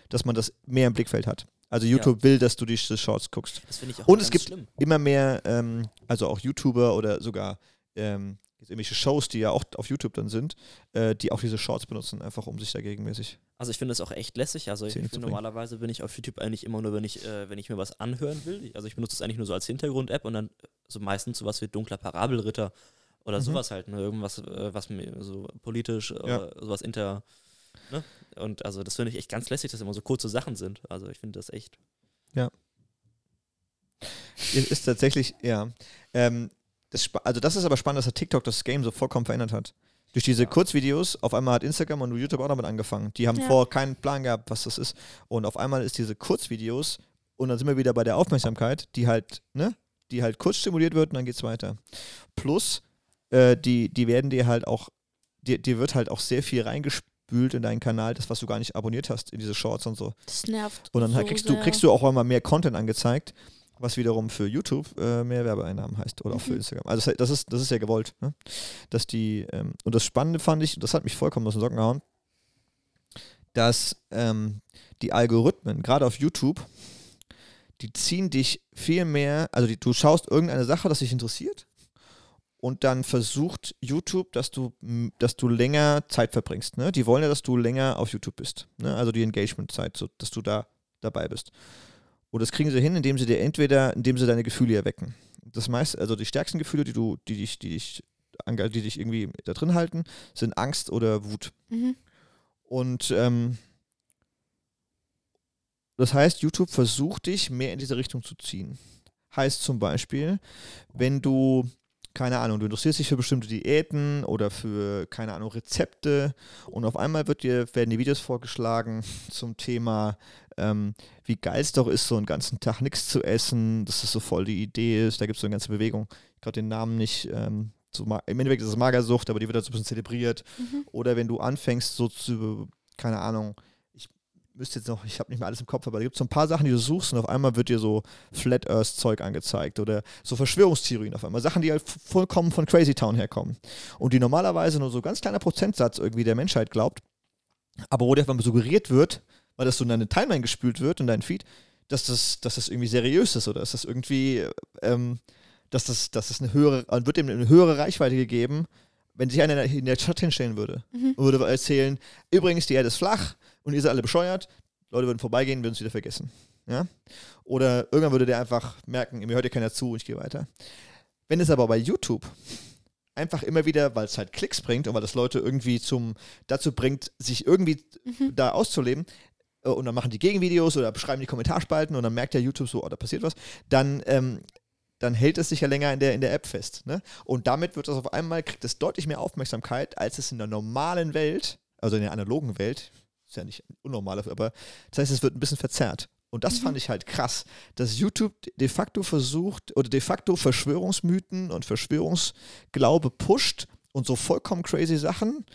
dass man das mehr im Blickfeld hat. Also YouTube will, dass du die, Shorts guckst. Das finde ich auch Und es gibt schlimm. immer mehr, ähm, also auch YouTuber oder sogar ähm, jetzt irgendwelche Shows, die ja auch auf YouTube dann sind, äh, die auch diese Shorts benutzen, einfach um sich dagegen mäßig. Also ich finde das auch echt lässig. Also ich bringen. normalerweise bin ich auf YouTube eigentlich immer nur, wenn ich, äh, wenn ich mir was anhören will. Also ich benutze es eigentlich nur so als Hintergrund-App und dann so meistens sowas wie dunkler Parabelritter oder Mhm. sowas halt, ne? Irgendwas, äh, was mir so politisch, äh, Ja. sowas inter. Ne? Und also das finde ich echt ganz lässig, dass immer so kurze Sachen sind. Also ich finde das echt. Es ist tatsächlich, ja. Ähm, das, also das ist aber spannend, dass der TikTok das Game so vollkommen verändert hat. Durch diese. Kurzvideos, auf einmal hat Instagram und YouTube auch damit angefangen. Die haben Ja. vorher keinen Plan gehabt, was das ist. Und auf einmal ist diese Kurzvideos, und dann sind wir wieder bei der Aufmerksamkeit, die halt, ne, die halt kurz stimuliert wird und dann geht's weiter. Plus, äh, die, die werden dir halt auch, dir, dir wird halt auch sehr viel reingespült in deinen Kanal, das, was du gar nicht abonniert hast, in diese Shorts und so. das nervt. Und dann so halt kriegst, du, sehr. kriegst du auch einmal mehr Content angezeigt, was wiederum für YouTube äh, mehr Werbeeinnahmen heißt oder auch für Mhm. Instagram. Also das, ist, das ist ja gewollt. Ne? Dass die, ähm, und das Spannende fand ich, das hat mich vollkommen aus den Socken gehauen, dass ähm, die Algorithmen, gerade auf YouTube, die ziehen dich viel mehr, also die, du schaust irgendeine Sache, das dich interessiert und dann versucht YouTube, dass du, dass du länger Zeit verbringst. Ne? Die wollen ja, dass du länger auf YouTube bist. Ne? Also die Engagement-Zeit, so, dass du da dabei bist. Und das kriegen sie hin, indem sie dir entweder, indem sie deine Gefühle erwecken. das meiste, also die stärksten Gefühle, die du, die dich, die dich, die dich irgendwie da drin halten, sind Angst oder Wut. Mhm. Und ähm, das heißt, YouTube versucht dich mehr in diese Richtung zu ziehen. Heißt zum Beispiel, wenn du, keine Ahnung, du interessierst dich für bestimmte Diäten oder für, keine Ahnung, Rezepte und auf einmal wird dir, werden die Videos vorgeschlagen [laughs] zum Thema, ähm, wie geil es doch ist, so einen ganzen Tag nichts zu essen, dass das so voll die Idee ist. Da gibt es so eine ganze Bewegung. Ich gerade den Namen nicht. Ähm, so, Im Endeffekt ist es Magersucht, aber die wird da so ein bisschen zelebriert. Mhm. Oder wenn du anfängst, so zu, keine Ahnung, ich müsste jetzt noch, ich habe nicht mehr alles im Kopf, aber da gibt es so ein paar Sachen, die du suchst und auf einmal wird dir so Flat Earth Zeug angezeigt oder so Verschwörungstheorien auf einmal. Sachen, die halt vollkommen von Crazy Town herkommen. Und die normalerweise nur so ganz kleiner Prozentsatz irgendwie der Menschheit glaubt, aber wo dir einfach suggeriert wird, weil das so in deine Timeline gespült wird und dein Feed, dass das, dass das irgendwie seriös ist oder dass das irgendwie, ähm, dass das, dass das eine höhere, äh, wird dem eine höhere Reichweite gegeben, wenn sich einer in der Stadt hinstellen würde Mhm. und würde erzählen, übrigens, die Erde ist flach und ihr seid alle bescheuert, Leute würden vorbeigehen, würden es wieder vergessen. Ja? Oder irgendwann würde der einfach merken, mir hört ja keiner zu und ich gehe weiter. Wenn es aber bei YouTube einfach immer wieder, weil es halt Klicks bringt und weil das Leute irgendwie zum dazu bringt, sich irgendwie Mhm. da auszuleben, und dann machen die Gegenvideos oder beschreiben die Kommentarspalten und dann merkt der YouTube so, oh, da passiert was, dann, ähm, dann hält es sich ja länger in der, in der App fest. Ne? Und damit wird das auf einmal, kriegt es deutlich mehr Aufmerksamkeit, als es in der normalen Welt, also in der analogen Welt, ist ja nicht unnormal, aber das heißt, es wird ein bisschen verzerrt. Und das Mhm. fand ich halt krass, dass YouTube de facto versucht oder de facto Verschwörungsmythen und Verschwörungsglaube pusht und so vollkommen crazy Sachen,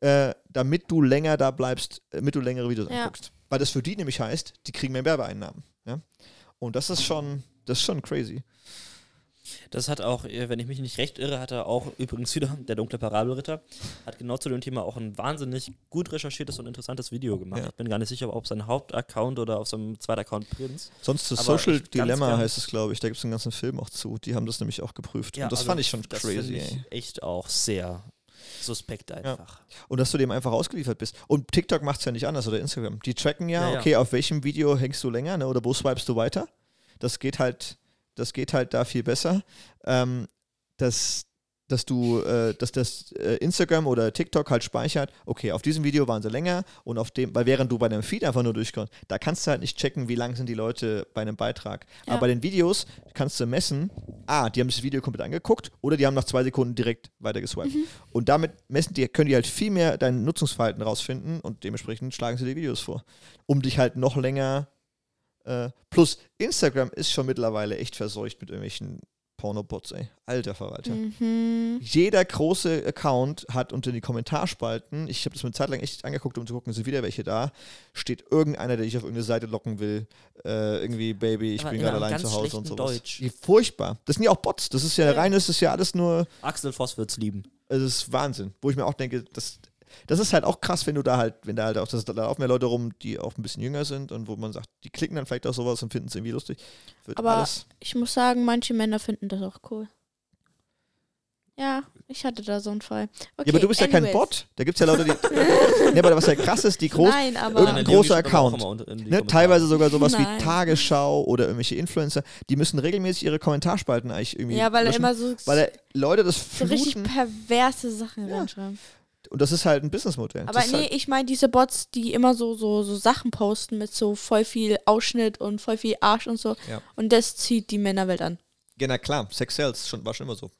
äh, damit du länger da bleibst, äh, damit du längere Videos Ja. anguckst. Weil das für die nämlich heißt, die kriegen mehr Werbeeinnahmen. Ja? Und das ist schon, das ist schon crazy. Das hat auch, äh, wenn ich mich nicht recht irre, hat er auch übrigens wieder, [laughs] der dunkle Parabelritter, hat genau zu dem Thema auch ein wahnsinnig gut recherchiertes und interessantes Video gemacht. Ja. Ich bin gar nicht sicher, ob auf seinem Hauptaccount oder auf seinem zweiten Account Prinz. Sonst das Aber Social Dilemma heißt es, glaube ich. Da gibt es einen ganzen Film auch zu. Die haben das nämlich auch geprüft. und das also fand ich schon das crazy. ich echt auch sehr suspekt einfach. Und dass du dem einfach ausgeliefert bist. Und TikTok macht es ja nicht anders oder Instagram. Die tracken ja, Ja, ja. okay, auf welchem Video hängst du länger ne, oder wo swipest du weiter. Das geht halt, das geht halt da viel besser. Ähm, dass, dass du, äh, dass das äh, Instagram oder TikTok halt speichert, okay, auf diesem Video waren sie länger und auf dem, weil während du bei deinem Feed einfach nur durchkommst, da kannst du halt nicht checken, wie lang sind die Leute bei einem Beitrag. Ja. Aber bei den Videos kannst du messen, ah, die haben das Video komplett angeguckt oder die haben nach zwei Sekunden direkt weiter geswiped. Und damit messen die, können die halt viel mehr dein Nutzungsverhalten rausfinden und dementsprechend schlagen sie dir Videos vor, um dich halt noch länger. Äh, plus Instagram ist schon mittlerweile echt verseucht mit irgendwelchen Pornobots, ey. Alter Verwalter. Mhm. Jeder große Account hat unter den Kommentarspalten, ich habe das mir eine Zeit lang echt angeguckt, um zu gucken, sind wieder welche da, steht irgendeiner, der dich auf irgendeine Seite locken will. Äh, irgendwie, Baby, ich Aber bin gerade allein zu Hause und sowas. Deutsch. Wie furchtbar. Das sind ja auch Bots. Das ist ja, rein, das ist ja alles nur, Axel Voss wird's lieben. es ist Wahnsinn. Wo ich mir auch denke, das, das ist halt auch krass, wenn du da halt, wenn da halt auch, das, da laufen ja Leute rum, die auch ein bisschen jünger sind und wo man sagt, die klicken dann vielleicht auch sowas und finden es irgendwie lustig. Wird Aber alles. ich muss sagen, manche Männer finden das auch cool. Ja, ich hatte da so einen Fall. Okay, ja, aber du bist ja kein anyways. Bot. Da gibt es ja Leute, die. [laughs] ne, aber was ja krass ist, die groß, Nein, aber. Irgendein Nein, großer Account. ne, teilweise sogar sowas Nein. wie Tagesschau oder irgendwelche Influencer, die müssen regelmäßig ihre Kommentarspalten eigentlich irgendwie. ja, weil er löschen, immer so, weil er Leute das so richtig fluten. perverse Sachen Ja. reinschreiben. Und das ist halt ein Businessmodell. Aber nee, halt, ich meine diese Bots, die immer so, so, so Sachen posten mit so voll viel Ausschnitt und voll viel Arsch und so. Ja. Und das zieht die Männerwelt an. ja, na klar, Sex Sales schon, war schon immer so.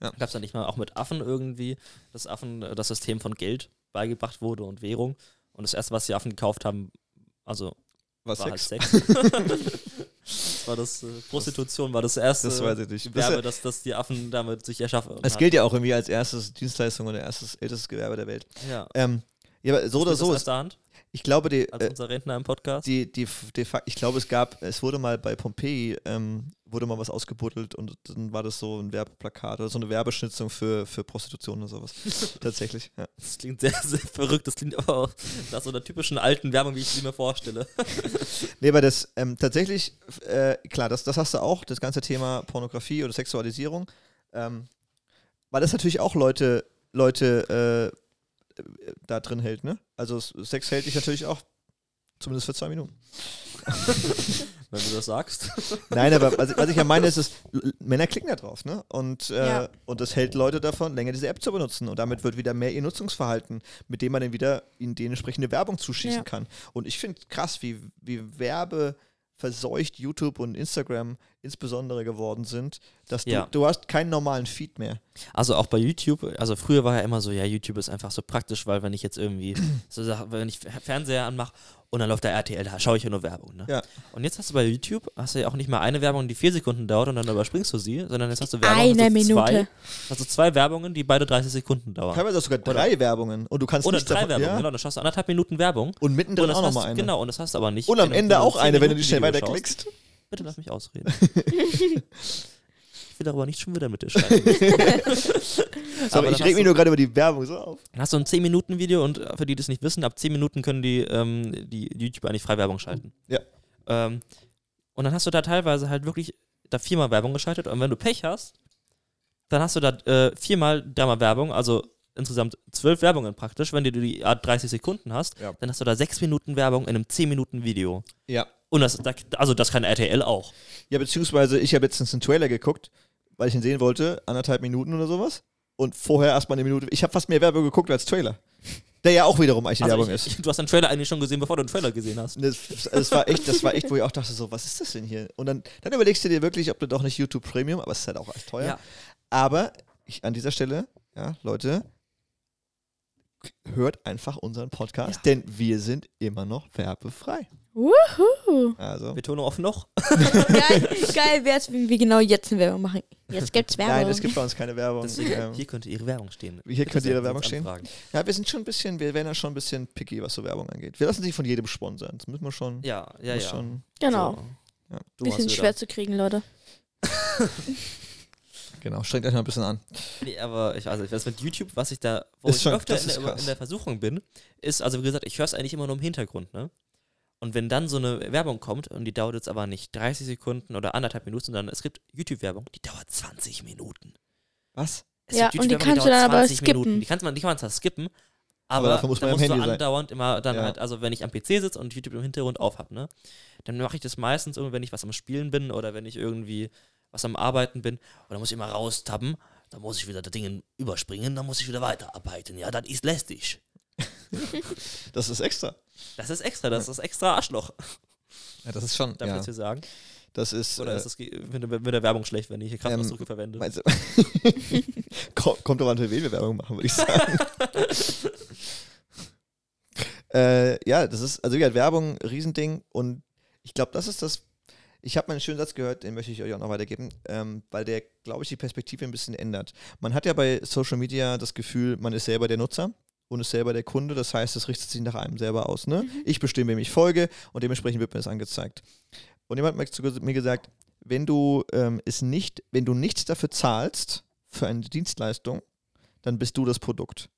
Gab es da nicht mal auch mit Affen irgendwie, dass Affen äh, das System von Geld beigebracht wurde und Währung. Und das erste, was die Affen gekauft haben, also Was war Sex? halt Sex. [laughs] [laughs] war das, äh, Prostitution war das erste Das weiß ich nicht. Gewerbe, das, das die Affen damit sich erschaffen Es gilt ja auch irgendwie als erstes Dienstleistung oder erstes ältestes Gewerbe der Welt. Ja. Ähm, ja, aber so oder so ist. Hand, Ich glaube, die, als äh, unser Rentner im Podcast. die, die, die, ich glaube, es gab, es wurde mal bei Pompeji, ähm, wurde mal was ausgebuddelt und dann war das so ein Werbeplakat oder so eine Werbeschnitzung für, für Prostitution oder sowas. [laughs] Tatsächlich, ja. Das klingt sehr, sehr [laughs] verrückt. Das klingt aber auch nach so einer typischen alten Werbung, wie ich sie mir vorstelle. [laughs] Nee, aber das ähm, tatsächlich, äh, klar, das, das hast du auch, das ganze Thema Pornografie oder Sexualisierung. Ähm, weil das natürlich auch Leute, Leute äh, da drin hält, ne? Also Sex hält dich natürlich auch Zumindest für zwei Minuten. [laughs] Wenn du das sagst. Nein, aber was, was ich ja meine, ist, dass Männer klicken da drauf, ne? Und, äh, Ja. und das hält Leute davon, länger diese App zu benutzen. Und damit wird wieder mehr ihr Nutzungsverhalten, mit dem man dann wieder in die entsprechende Werbung zuschießen Ja. kann. Und ich finde krass, wie, wie werbeverseucht YouTube und Instagram insbesondere geworden sind, dass du, Ja. du hast keinen normalen Feed mehr. Also auch bei YouTube, also früher war ja immer so, ja, YouTube ist einfach so praktisch, weil wenn ich jetzt irgendwie [clears throat] so Sachen, wenn ich Fernseher anmache und dann läuft der RTL, da schaue ich ja nur Werbung, ne? Ja. Und jetzt hast du bei YouTube, hast du ja auch nicht mal eine Werbung, die vier Sekunden dauert und dann überspringst du sie, sondern jetzt hast du Werbung, Eine hast du Minute. Zwei, hast du zwei Werbungen, die beide 30 Sekunden dauern. Teilweise auch sogar drei Werbungen. Und du kannst Oder nicht drei davon, Werbungen, ja? genau, dann schaust du anderthalb Minuten Werbung. Und mittendrin das auch hast, nochmal eine. Genau, und das hast du aber nicht. Und am du Ende auch eine, wenn du 10 die schnell weiterklickst. Bitte lass mich ausreden. [laughs] ich will darüber nicht schon wieder mit dir streiten. Sorry, [laughs] Aber ich reg mich nur gerade über die Werbung so auf. Dann hast du ein 10-Minuten-Video und äh, für die, die das nicht wissen, ab 10 Minuten können die, ähm, die YouTube eigentlich frei Werbung schalten. Ja. Ähm, und dann hast du da teilweise halt wirklich da viermal Werbung geschaltet und wenn du Pech hast, dann hast du da äh, viermal dreimal Werbung, also insgesamt zwölf Werbungen praktisch. Wenn du die Art 30 Sekunden hast, Ja. dann hast du da sechs Minuten Werbung in einem 10-Minuten-Video. Ja. Und das, da- also das kann RTL auch. Ja, beziehungsweise ich habe letztens einen Trailer geguckt, weil ich ihn sehen wollte, anderthalb Minuten oder sowas. Und vorher erstmal eine Minute. Ich habe fast mehr Werbung geguckt als Trailer. Der ja auch wiederum eigentlich Also Werbung ich, ist. du hast den Trailer eigentlich schon gesehen, bevor du den Trailer gesehen hast. Das, das, war echt, das war echt, wo ich auch dachte, so, was ist das denn hier? Und dann, dann überlegst du dir wirklich, ob du doch nicht YouTube Premium, aber es ist halt auch echt teuer. Ja. Aber ich, an dieser Stelle, ja, Leute, hört einfach unseren Podcast, Ja. denn wir sind immer noch werbefrei. Wuhu. Also, Betonung auf noch. [laughs] geil, geil wäre es, wenn wir genau jetzt eine Werbung machen. Jetzt gibt's Werbung. nein, es gibt bei uns keine Werbung. Deswegen, Ähm, hier könnte ihre Werbung stehen. Hier Bitte könnte Ihre Werbung stehen. Anfragen. Ja, wir sind schon ein bisschen, wir werden ja schon ein bisschen picky, was so Werbung angeht. Wir lassen sich von jedem sponsern. Das müssen wir schon. Ja, ja, ja. Schon, genau. So. ja, Du Bisschen hast schwer zu kriegen, Leute. [laughs] genau, strengt euch mal ein bisschen an. Nee, aber ich, also ich weiß mit YouTube, was ich da, wo Ist ich schon- öfter in der, in der Versuchung bin, ist, also wie gesagt, ich höre es eigentlich immer nur im Hintergrund, ne? Und wenn dann so eine Werbung kommt und die dauert jetzt aber nicht 30 Sekunden oder anderthalb Minuten, sondern es gibt YouTube-Werbung, die dauert 20 Minuten. Was? Es Ja, gibt und die kannst du dauert dann aber 20 skippen. Minuten. Die, kannst man, die kann man zwar skippen, Aber aber, dafür muss man da musst du Handy sein. andauernd immer dann Ja. halt, also wenn ich am PC sitze und YouTube im Hintergrund auf habe, ne, dann mache ich das meistens irgendwie, wenn ich was am Spielen bin oder wenn ich irgendwie was am Arbeiten bin und dann muss ich immer raustappen, dann muss ich wieder das Ding überspringen, dann muss ich wieder weiterarbeiten. Ja, das ist lästig. [laughs] Das ist extra. Das ist extra, das ist extra Arschloch, Ja, das ist schon. darf ich Ja, dazu sagen. das ist. Oder äh, ist das mit, der- Werbung schlecht, wenn ich hier Kraftausdrücke verwende? meinst du- [laughs] kommt, kommt doch an, für wen wir Werbung machen, würde ich sagen. [laughs] äh, ja, das ist, also wie gesagt, Werbung, Riesending und ich glaube, das ist das. Ich habe mal einen schönen Satz gehört, den möchte ich euch auch noch weitergeben, ähm, weil der, glaube ich, die Perspektive ein bisschen ändert. Man hat ja bei Social Media das Gefühl, man ist selber der Nutzer und ist selber der Kunde. Das heißt, es richtet sich nach einem selber aus. Ne? Ich bestimme, wem ich folge und dementsprechend wird mir das angezeigt. Und jemand hat mir gesagt, wenn du ähm, es nicht, wenn du nichts dafür zahlst für eine Dienstleistung, dann bist du das Produkt.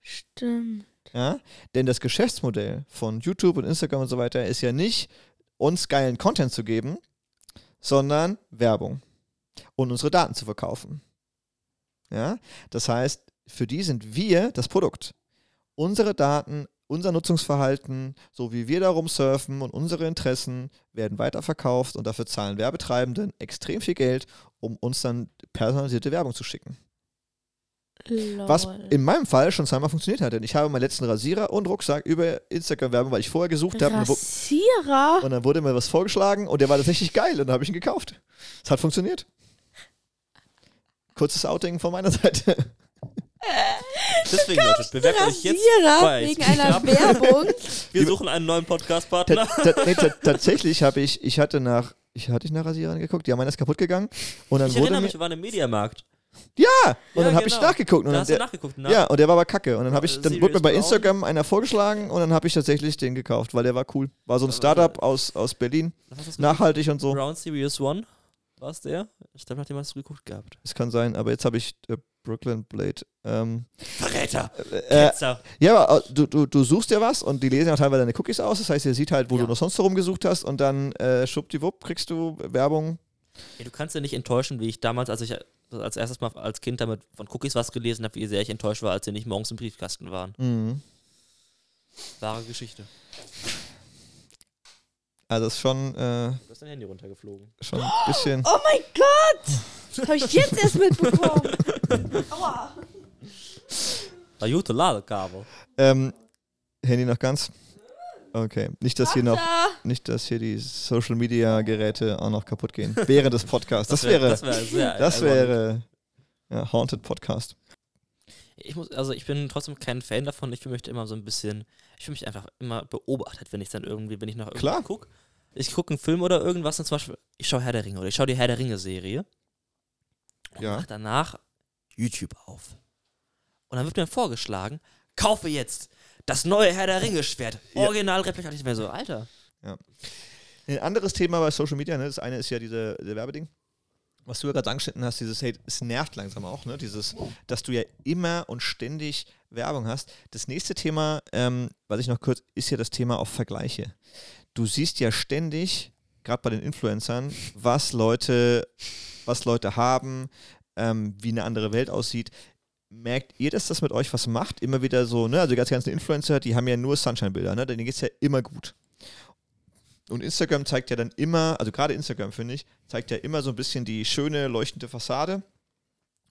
Stimmt. Ja? Denn das Geschäftsmodell von YouTube und Instagram und so weiter ist ja nicht, uns geilen Content zu geben, sondern Werbung und unsere Daten zu verkaufen. Ja? Das heißt, für die sind wir das Produkt. Unsere Daten, unser Nutzungsverhalten, so wie wir darum surfen und unsere Interessen werden weiterverkauft und dafür zahlen Werbetreibenden extrem viel Geld, um uns dann personalisierte Werbung zu schicken. Was Lol. in meinem Fall schon zweimal funktioniert hat. Denn ich habe meinen letzten Rasierer und Rucksack über Instagram-Werbung, weil ich vorher gesucht habe. Und, Rasierer? und dann wurde mir was vorgeschlagen und der war tatsächlich geil und dann habe ich ihn gekauft. Es hat funktioniert. Kurzes Outing von meiner [laughs] Seite. Deswegen, Leute, bewerbt euch jetzt bei wegen einer. Werbung. [laughs] Wir suchen einen neuen Podcast-Partner. nee, tatsächlich habe ich, ich hatte nach, ich hatte ich nach Rasierern geguckt, ja, meiner ist kaputt gegangen. Und dann Ich wurde erinnere mir, mich, wir waren im Mediamarkt. ja, und Ja, dann habe ich genau. nachgeguckt. Und Da dann hast du der, nachgeguckt, ne? ja, und der war aber kacke. Und dann habe ich, Äh, dann wurde mir bei Instagram einer vorgeschlagen und dann habe ich tatsächlich den gekauft, weil der war cool. War so ein Startup aus, aus Berlin, nachhaltig und so. Brown Series One? War es der? Ich glaube, nachdem hast du geguckt gehabt. Es kann sein, aber jetzt habe ich äh, Brooklyn Blade. Ähm, Verräter! äh, Ketzer. ja, aber äh, du, du, du suchst ja was und die lesen ja teilweise deine Cookies aus. Das heißt, ihr sieht halt, wo Ja. du noch sonst so rumgesucht hast und dann äh, schwuppdiwupp kriegst du Werbung. Ja, du kannst ja nicht enttäuschen, wie ich damals, als ich als erstes Mal als Kind damit von Cookies was gelesen habe, wie sehr ich enttäuscht war, als sie nicht morgens im Briefkasten waren. Mhm. Wahre Geschichte. Also ist schon, äh, Du hast dein Handy runtergeflogen. schon ein bisschen. Oh mein Gott! Das habe ich jetzt erst mitbekommen. [laughs] Aua. War gute Ladekabel. Ähm, Handy noch ganz? Okay. Nicht, dass hier noch, nicht, dass hier die Social Media Geräte auch noch kaputt gehen. Während des Podcasts. Das, wäre, Das wäre sehr. das also, wäre ja, Haunted Podcast. Ich muss, also ich bin trotzdem kein Fan davon. Ich möchte immer so ein bisschen, ich fühle mich einfach immer beobachtet, wenn ich dann irgendwie, wenn ich nach Klar. irgendwas gucke. Ich gucke einen Film oder irgendwas und zum Beispiel, ich schaue Herr der Ringe oder ich schaue die Herr der Ringe-Serie und Ja. mache danach YouTube auf. Und dann wird mir vorgeschlagen, kaufe jetzt das neue Herr der Ringe-Schwert. Ja. Original Replika. Ich mir so, Alter. Ein anderes Thema bei Social Media, ne? das eine ist ja diese, der Werbeding. Was du ja gerade angeschnitten hast, dieses, hey, es nervt langsam auch, ne? Dieses, dass du ja immer und ständig Werbung hast. Das nächste Thema, ähm, was ich noch kurz, ist ja das Thema auf Vergleiche. Du siehst ja ständig, gerade bei den Influencern, was Leute, was Leute haben, ähm, wie eine andere Welt aussieht. Merkt ihr, dass das mit euch was macht? Immer wieder so, ne? Also die ganzen Influencer, die haben ja nur Sunshine-Bilder, ne? Denen geht es ja immer gut. Und Instagram zeigt ja dann immer, also gerade Instagram finde ich, zeigt ja immer so ein bisschen die schöne, leuchtende Fassade.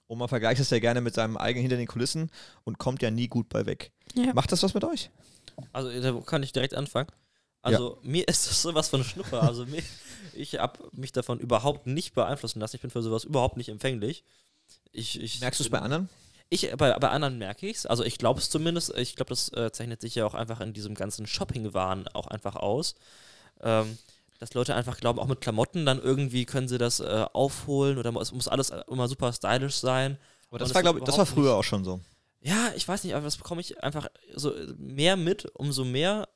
Und man vergleicht es ja gerne mit seinem eigenen hinter den Kulissen und kommt ja nie gut bei weg. Ja. Macht das was mit euch? Also da kann ich direkt anfangen. Also mir ist das sowas von Schnuppe. Also mir, ich habe mich davon überhaupt nicht beeinflussen lassen. Ich bin für sowas überhaupt nicht empfänglich. Ich, ich Merkst du es bei anderen? Ich, bei, bei anderen merke ich es. Also ich glaube es zumindest. Ich glaube, das äh, zeichnet sich ja auch einfach in diesem ganzen Shopping-Wahn auch einfach aus. Ähm, dass Leute einfach glauben, auch mit Klamotten dann irgendwie können sie das äh, aufholen oder es muss alles äh, immer super stylisch sein. Aber das Und war, glaube ich, das war früher auch schon so. Ja, ich weiß nicht, aber das bekomme ich einfach so äh, mehr mit, umso mehr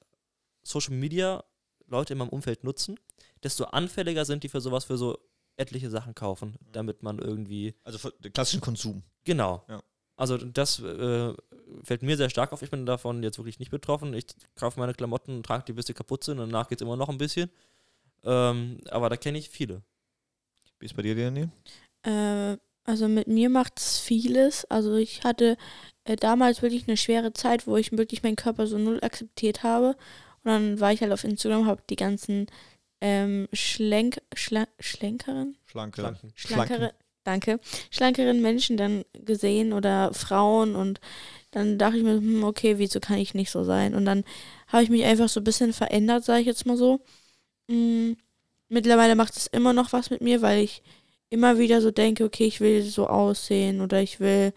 Social Media Leute in meinem Umfeld nutzen, desto anfälliger sind die für sowas, für so etliche Sachen kaufen, damit man irgendwie. Also für den klassischen Konsum. Genau. Ja. Also das äh, fällt mir sehr stark auf. Ich bin davon jetzt wirklich nicht betroffen. Ich kaufe meine Klamotten und trage die, bis sie kaputt sind und danach geht es immer noch ein bisschen. Ähm, aber da kenne ich viele. Wie ist bei dir, Daniel? Äh, also mit mir macht es vieles. Also ich hatte äh, damals wirklich eine schwere Zeit, wo ich wirklich meinen Körper so null akzeptiert habe. Und dann war ich halt auf Instagram, habe die ganzen ähm, schlenk, schla, schlenkeren, Schlanke. Schlanken. Danke, schlankeren Menschen dann gesehen oder Frauen und dann dachte ich mir, hm, okay, wieso kann ich nicht so sein? Und dann habe ich mich einfach so ein bisschen verändert, sage ich jetzt mal so. Mm, mittlerweile macht es immer noch was mit mir, weil ich immer wieder so denke, okay, ich will so aussehen oder ich will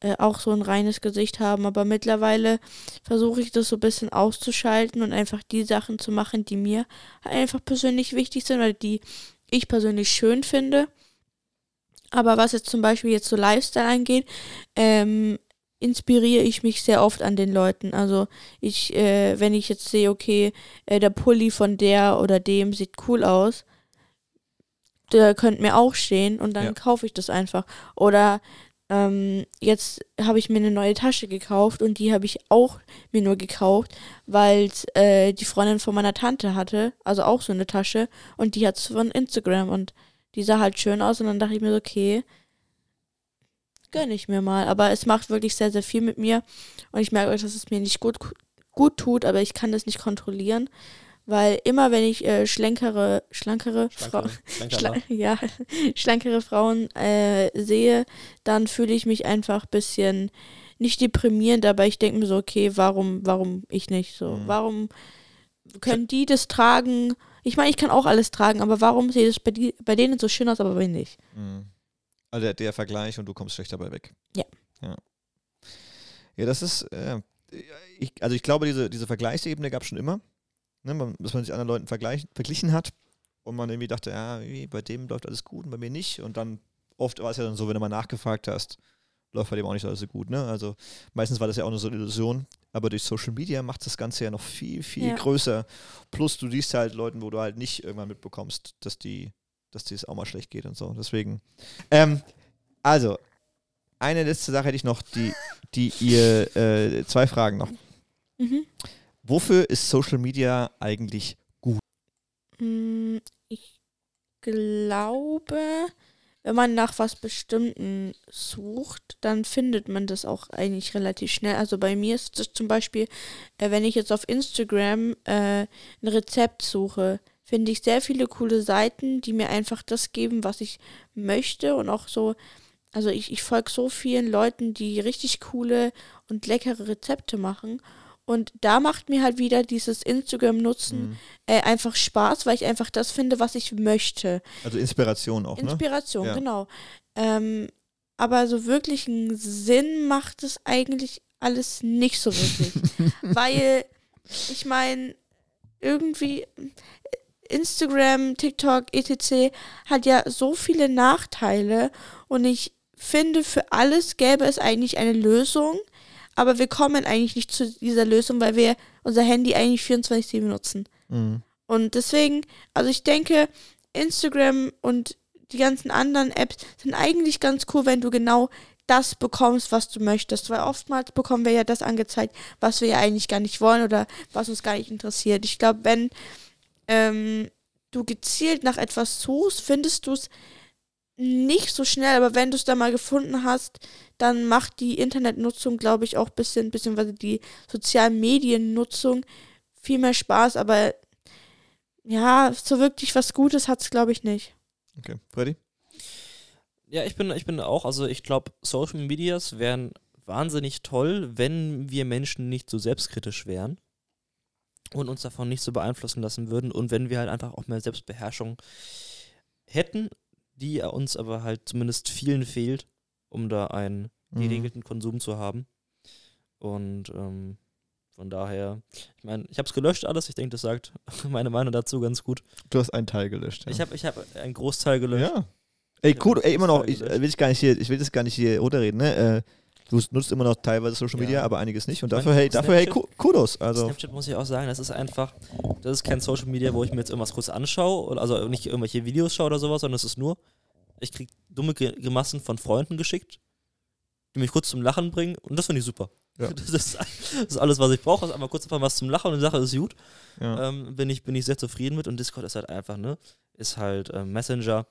äh, auch so ein reines Gesicht haben. Aber mittlerweile versuche ich das so ein bisschen auszuschalten und einfach die Sachen zu machen, die mir einfach persönlich wichtig sind oder die ich persönlich schön finde. Aber was jetzt zum Beispiel jetzt so Lifestyle angeht, ähm, inspiriere ich mich sehr oft an den Leuten. Also ich, äh, wenn ich jetzt sehe, okay, äh, der Pulli von der oder dem sieht cool aus, der könnte mir auch stehen und dann Ja. kaufe ich das einfach. Oder ähm, jetzt habe ich mir eine neue Tasche gekauft und die habe ich auch mir nur gekauft, weil äh, die Freundin von meiner Tante hatte, also auch so eine Tasche und die hat es von Instagram und die sah halt schön aus und dann dachte ich mir so, okay, gönne ich mir mal. Aber es macht wirklich sehr, sehr viel mit mir und ich merke, dass es mir nicht gut, gut tut, aber ich kann das nicht kontrollieren, weil immer wenn ich äh, schlenkere, schlankere, Frau, Schlankere, Schla ja, [laughs] schlankere Frauen äh, sehe, dann fühle ich mich einfach ein bisschen nicht deprimierend, aber ich denke mir so, okay, warum, warum ich nicht so? Mhm. Warum können die das tragen? Ich meine, ich kann auch alles tragen, aber warum sieht es bei, die, bei denen so schön aus, aber bei mir nicht? Mhm. Also der, der Vergleich und du kommst schlecht dabei weg. Ja. Ja, ja das ist, äh, ich, also ich glaube, diese, diese Vergleichsebene gab es schon immer, ne, man, dass man sich anderen Leuten verglichen hat und man irgendwie dachte, ja, bei dem läuft alles gut und bei mir nicht. Und dann oft war es ja dann so, wenn du mal nachgefragt hast, läuft bei dem auch nicht alles so gut. Ne? Also meistens war das ja auch nur so eine Illusion, aber durch Social Media macht das Ganze ja noch viel, viel Ja. größer. Plus du siehst halt Leuten, wo du halt nicht irgendwann mitbekommst, dass die, dass die es auch mal schlecht geht und so. Deswegen. Ähm, also, eine letzte Sache hätte ich noch, die, die ihr, äh, zwei Fragen noch. Mhm. Wofür ist Social Media eigentlich Mm, Ich glaube, wenn man nach was Bestimmten sucht, dann findet man das auch eigentlich relativ schnell. Also bei mir ist es zum Beispiel, äh, wenn ich jetzt auf Instagram äh, ein Rezept suche, finde ich sehr viele coole Seiten, die mir einfach das geben, was ich möchte und auch so, also ich, ich folge so vielen Leuten, die richtig coole und leckere Rezepte machen. Und da macht mir halt wieder dieses Instagram-Nutzen Mhm. äh, einfach Spaß, weil ich einfach das finde, was ich möchte. Also Inspiration auch, ne? Inspiration, Ja. genau. Ähm, aber so wirklich einen Sinn macht es eigentlich alles nicht so wirklich. [laughs] weil, ich meine, irgendwie Instagram, TikTok, etc. hat ja so viele Nachteile und ich finde, für alles gäbe es eigentlich eine Lösung, aber wir kommen eigentlich nicht zu dieser Lösung, weil wir unser Handy eigentlich 24-7 nutzen. Mhm. Und deswegen, also ich denke, Instagram und die ganzen anderen Apps sind eigentlich ganz cool, wenn du genau das bekommst, was du möchtest. Weil oftmals bekommen wir ja das angezeigt, was wir ja eigentlich gar nicht wollen oder was uns gar nicht interessiert. Ich glaube, wenn ähm, du gezielt nach etwas suchst, findest du es nicht so schnell, aber wenn du es dann mal gefunden hast, dann macht die Internetnutzung, glaube ich, auch ein bisschen, beziehungsweise die sozialen Mediennutzung viel mehr Spaß, aber ja, so wirklich was Gutes hat es, glaube ich, nicht. Okay. Freddy? Ja, ich bin, ich bin auch, also ich glaube, Social Medias wären wahnsinnig toll, wenn wir Menschen nicht so selbstkritisch wären und uns davon nicht so beeinflussen lassen würden und wenn wir halt einfach auch mehr Selbstbeherrschung hätten, die uns aber halt zumindest vielen fehlt, um da einen Mhm. geregelten Konsum zu haben. Und ähm, von daher, ich meine, ich habe es gelöscht alles, ich denke, das sagt [laughs] meine Meinung dazu ganz gut. Du hast einen Teil gelöscht. Ja. Ich habe ich hab einen Großteil gelöscht. ja. Ey, cool, ey, immer noch, ich, gelöscht. will ich gar nicht hier, ich will das gar nicht hier runterreden, ne? Äh, du nutzt immer noch teilweise Social Media, Ja. aber einiges nicht. Und dafür, hey, dafür, hey, Kudos. Also, Snapchat muss ich auch sagen, das ist einfach, das ist kein Social Media, wo ich mir jetzt irgendwas kurz anschaue, oder- also nicht irgendwelche Videos schaue oder sowas, sondern es ist nur, ich kriege dumme Grimassen von Freunden geschickt, die mich kurz zum Lachen bringen und das finde ich super. Ja. [laughs] Das, ist, das ist alles, was ich brauche, ist einfach kurz einfach was zum Lachen und die Sache ist gut. ja. Ähm, bin, ich, bin ich sehr zufrieden mit und Discord ist halt einfach, ne, ist halt ähm, Messenger.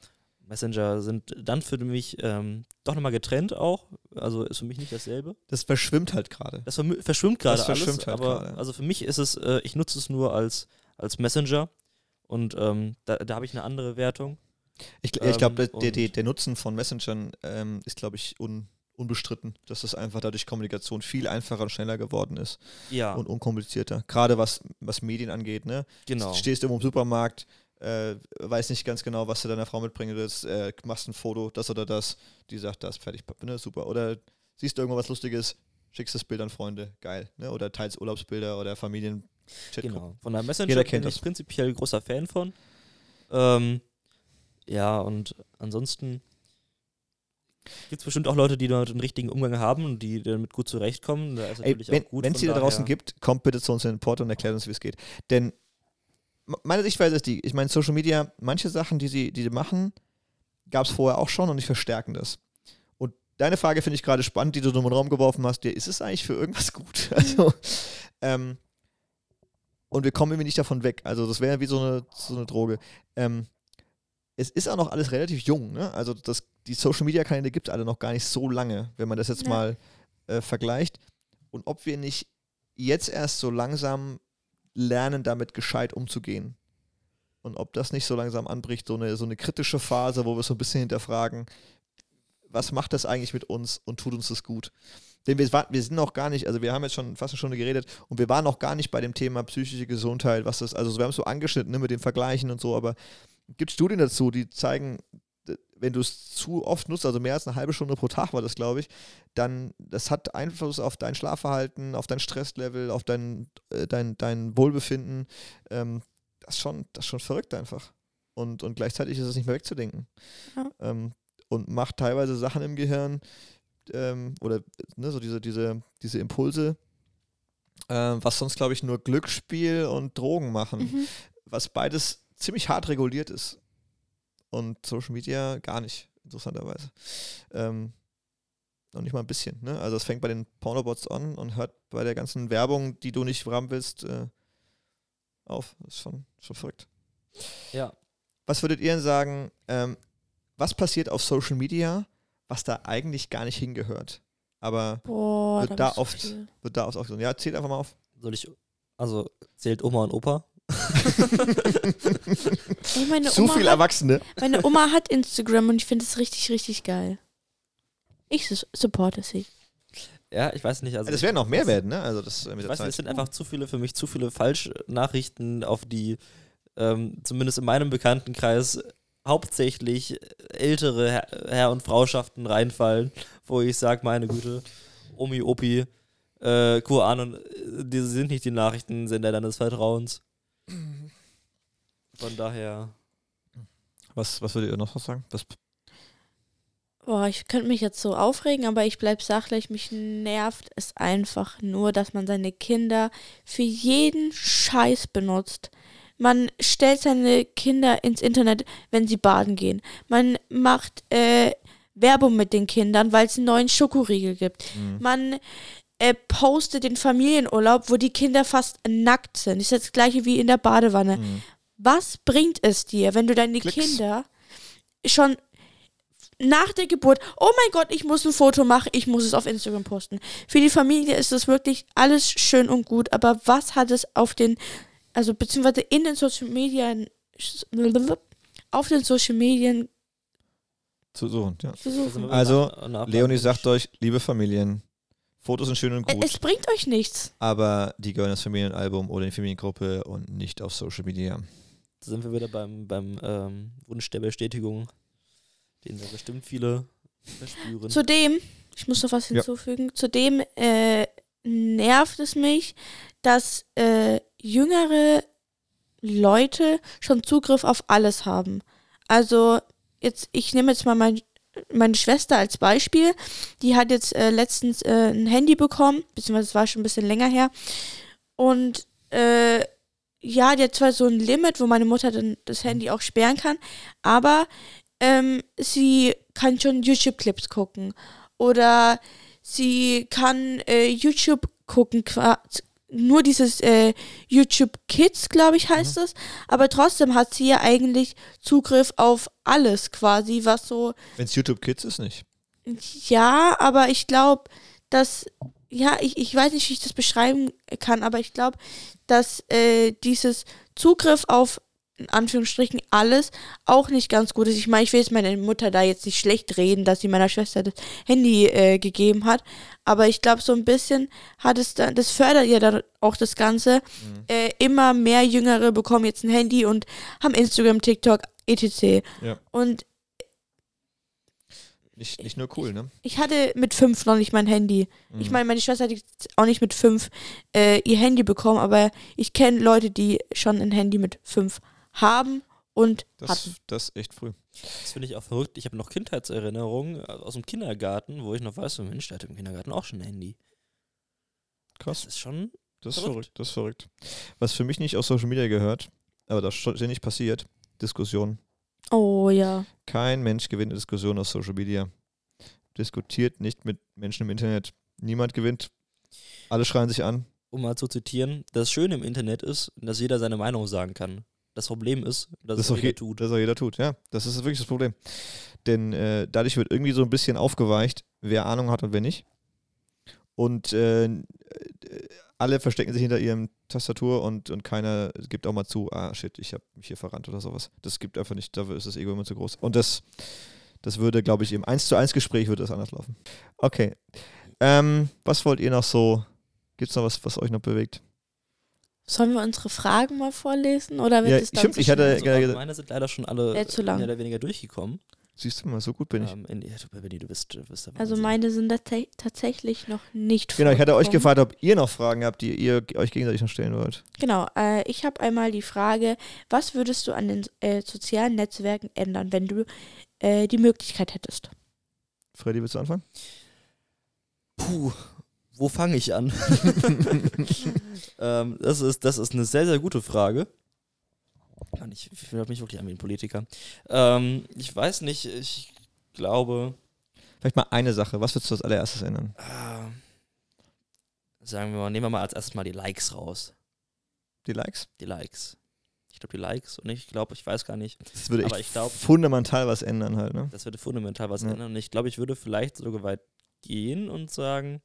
Messenger sind dann für mich ähm, doch nochmal getrennt auch, also ist für mich nicht dasselbe. das verschwimmt halt gerade. Das verschwimmt gerade Das verschwimmt alles, halt aber gerade. also für mich ist es, äh, ich nutze es nur als, als Messenger und ähm, da, da habe ich eine andere Wertung. Ich, gl- ich glaube, Ähm, der, der, der Nutzen von Messengern ähm, ist, glaube ich, un, unbestritten, dass es einfach dadurch Kommunikation viel einfacher und schneller geworden ist Ja, und unkomplizierter. Gerade was, was Medien angeht, ne? genau. Stehst irgendwo im Supermarkt, äh, weiß nicht ganz genau, was du deiner Frau mitbringen willst, äh, machst ein Foto, das oder das, die sagt das, fertig, ne, super. Oder siehst du irgendwo was Lustiges, schickst das Bild an Freunde, geil. Ne? Oder teils Urlaubsbilder oder Familien. Genau. Von der Messenger Jeder bin kennt ich das. prinzipiell großer Fan von. Ähm, ja, und ansonsten gibt es bestimmt auch Leute, die damit einen richtigen Umgang haben und die damit gut zurechtkommen. Da ist Ey, wenn es die da draußen gibt, kommt bitte zu uns in den Port und erklärt uns, wie es geht. Denn meine Sichtweise ist die, ich meine, Social Media, manche Sachen, die sie, die sie machen, gab es vorher auch schon und die verstärken das. Und deine Frage finde ich gerade spannend, die du in den Raum geworfen hast, dir, ist es eigentlich für irgendwas gut? [laughs] Also, ähm, und wir kommen irgendwie nicht davon weg. Also das wäre wie so eine, so eine Droge. Ähm, es ist auch noch alles relativ jung, ne? Also das, die Social Media Kanäle gibt es alle noch gar nicht so lange, wenn man das jetzt Ja. mal äh, vergleicht. Und ob wir nicht jetzt erst so langsam lernen, damit gescheit umzugehen. Und ob das nicht so langsam anbricht, so eine, so eine kritische Phase, wo wir so ein bisschen hinterfragen, was macht das eigentlich mit uns und tut uns das gut? Denn wir, wir sind noch gar nicht, also wir haben jetzt schon fast eine Stunde geredet und wir waren noch gar nicht bei dem Thema psychische Gesundheit, was das, also wir haben es so angeschnitten ne, mit den Vergleichen und so, aber es gibt Studien dazu, die zeigen, wenn du es zu oft nutzt, also mehr als eine halbe Stunde pro Tag war das, glaube ich, dann das hat Einfluss auf dein Schlafverhalten, auf dein Stresslevel, auf dein, äh, dein, dein Wohlbefinden. Ähm, das, ist schon, das ist schon verrückt einfach. Und, und gleichzeitig ist es nicht mehr wegzudenken. Ja. Ähm, und macht teilweise Sachen im Gehirn ähm, oder ne, so diese, diese, diese Impulse, ähm, was sonst, glaube ich, nur Glücksspiel und Drogen machen Mhm. was beides ziemlich hart reguliert ist. Und Social Media gar nicht, interessanterweise. Ähm, noch nicht mal ein bisschen. Ne? Also es fängt bei den Pornobots an und hört bei der ganzen Werbung, die du nicht haben willst, äh, auf. Das ist schon, schon verrückt. Ja. Was würdet ihr denn sagen, ähm, was passiert auf Social Media, was da eigentlich gar nicht hingehört. Aber Boah, Wird da da bist du oft- viel. wird da auch Ja, zählt einfach mal auf. Soll ich, also zählt Oma und Opa? Ey, meine, Zu Oma viel hat, Erwachsene. meine Oma hat Instagram und ich finde es richtig, richtig geil. Ich su- supporte sie. Ja, ich weiß nicht. Also das werden noch mehr werden, ne? Also das äh, mit Ich weiß nicht, Zeit. es sind einfach zu viele, für mich zu viele Falschnachrichten, auf die ähm, zumindest in meinem Bekanntenkreis hauptsächlich ältere Herr, Herr und Frauschaften reinfallen, wo ich sage, meine Güte, Omi, Opi, äh, QAnon, äh, die sind nicht die Nachrichtensender deines Vertrauens. Von daher, was, was würdet ihr noch sagen? Was, Boah, ich könnte mich jetzt so aufregen, aber ich bleib sachlich. Mich nervt es einfach nur, dass man seine Kinder für jeden Scheiß benutzt. Man stellt seine Kinder ins Internet, wenn sie baden gehen. Man macht äh, Werbung mit den Kindern, weil es einen neuen Schokoriegel gibt. Mhm. Man äh, postet den Familienurlaub, wo die Kinder fast nackt sind. Das ist das gleiche wie in der Badewanne. Mhm. Was bringt es dir, wenn du deine Klicks. Kinder schon nach der Geburt, oh mein Gott, ich muss ein Foto machen, ich muss es auf Instagram posten. Für die Familie ist das wirklich alles schön und gut, aber was hat es auf den, also beziehungsweise in den Social Medien, auf den Social Medien Zu suchen, ja. zu suchen? Also, nach- Leonie sagt euch, liebe Familien, Fotos sind schön und gut, Es bringt euch nichts. aber die gehören ins Familienalbum oder in die Familiengruppe und nicht auf Social Media. Da sind wir wieder beim, beim ähm, Wunsch der Bestätigung, den da bestimmt viele verspüren. Zudem, ich muss noch was Ja. hinzufügen, zudem äh, nervt es mich, dass äh, jüngere Leute schon Zugriff auf alles haben. Also jetzt, ich nehme jetzt mal mein, meine Schwester als Beispiel. Die hat jetzt äh, letztens äh, ein Handy bekommen, beziehungsweise es war schon ein bisschen länger her. Und äh, ja, die hat zwar so ein Limit, wo meine Mutter dann das Handy auch sperren kann, aber ähm, sie kann schon YouTube-Clips gucken. Oder sie kann äh, YouTube gucken, nur dieses äh, YouTube Kids, glaube ich, heißt es. Aber trotzdem hat sie ja eigentlich Zugriff auf alles quasi, was so Wenn es YouTube Kids ist, nicht. ja, aber ich glaube, dass, ja, ich, ich weiß nicht, wie ich das beschreiben kann, aber ich glaube, dass äh, dieses Zugriff auf, in Anführungsstrichen, alles auch nicht ganz gut ist. Ich meine, ich will jetzt meine Mutter da jetzt nicht schlecht reden, dass sie meiner Schwester das Handy äh, gegeben hat, aber ich glaube, so ein bisschen hat es dann, das fördert ja dann auch das Ganze. Äh, immer mehr Jüngere bekommen jetzt ein Handy und haben Instagram, TikTok, etc. Ja. Und Nicht, nicht nur cool, ne? ich hatte mit fünf noch nicht mein Handy. Mhm. Ich meine, meine Schwester hat jetzt auch nicht mit fünf äh, ihr Handy bekommen, aber ich kenne Leute, die schon ein Handy mit fünf haben und das, hatten. das ist echt früh. Das finde ich auch verrückt. Ich habe noch Kindheitserinnerungen aus dem Kindergarten, wo ich noch weiß, so Mensch, der hatte im Kindergarten auch schon ein Handy. Krass. Das ist schon. Das ist Verrückt. verrückt. Das ist verrückt. Was für mich nicht aus Social Media gehört, aber das ist nicht passiert, Diskussion. Oh ja. Kein Mensch gewinnt eine Diskussion aus Social Media. Diskutiert nicht mit Menschen im Internet. Niemand gewinnt. Alle schreien sich an. Um mal zu zitieren, das Schöne im Internet ist, dass jeder seine Meinung sagen kann. Das Problem ist, dass Das es auch jeder je, tut. Das auch jeder tut, ja. Das ist wirklich das Problem. Denn äh, dadurch wird irgendwie so ein bisschen aufgeweicht, wer Ahnung hat und wer nicht. Und äh, äh, alle verstecken sich hinter ihrem Tastatur und, und keiner gibt auch mal zu, ah shit, ich habe mich hier verrannt oder sowas. Das gibt einfach nicht, dafür ist das Ego immer zu groß. Und das, das würde, glaube ich, im 1 zu 1 Gespräch würde das anders laufen. Okay. Ähm, was wollt ihr noch so? Gibt es noch was, was euch noch bewegt? Sollen wir unsere Fragen mal vorlesen? Oder wird Ja, es dann stimmt, zu ich hatte-? Also, meine sind leider schon alle zu lang. mehr oder weniger durchgekommen. Siehst du mal, so gut bin ich. Ähm, in, du, bist, du bist Also meine sind tats- tatsächlich noch nicht Genau, ich hatte euch gefragt, ob ihr noch Fragen habt, die ihr euch gegenseitig noch stellen wollt. Genau, äh, ich habe einmal die Frage, was würdest du an den äh, sozialen Netzwerken ändern, wenn du äh, die Möglichkeit hättest? Freddy, willst du anfangen? Puh, wo fange ich an? [laughs] ähm, das, ist, das ist eine sehr, sehr gute Frage. Mann, ich, fühle mich wirklich an wie ein Politiker. Ähm, ich weiß nicht, ich glaube, Vielleicht mal eine Sache. Was würdest du als allererstes ändern? äh, sagen wir mal, nehmen wir mal als erstes mal die Likes raus. Die Likes? Die Likes. Ich glaube, die Likes und ich glaube, ich weiß gar nicht. Das würde ich glaub- fundamental was ändern halt, ne? Das würde fundamental was Ja. ändern. Und ich glaube, ich würde vielleicht sogar weit gehen und sagen,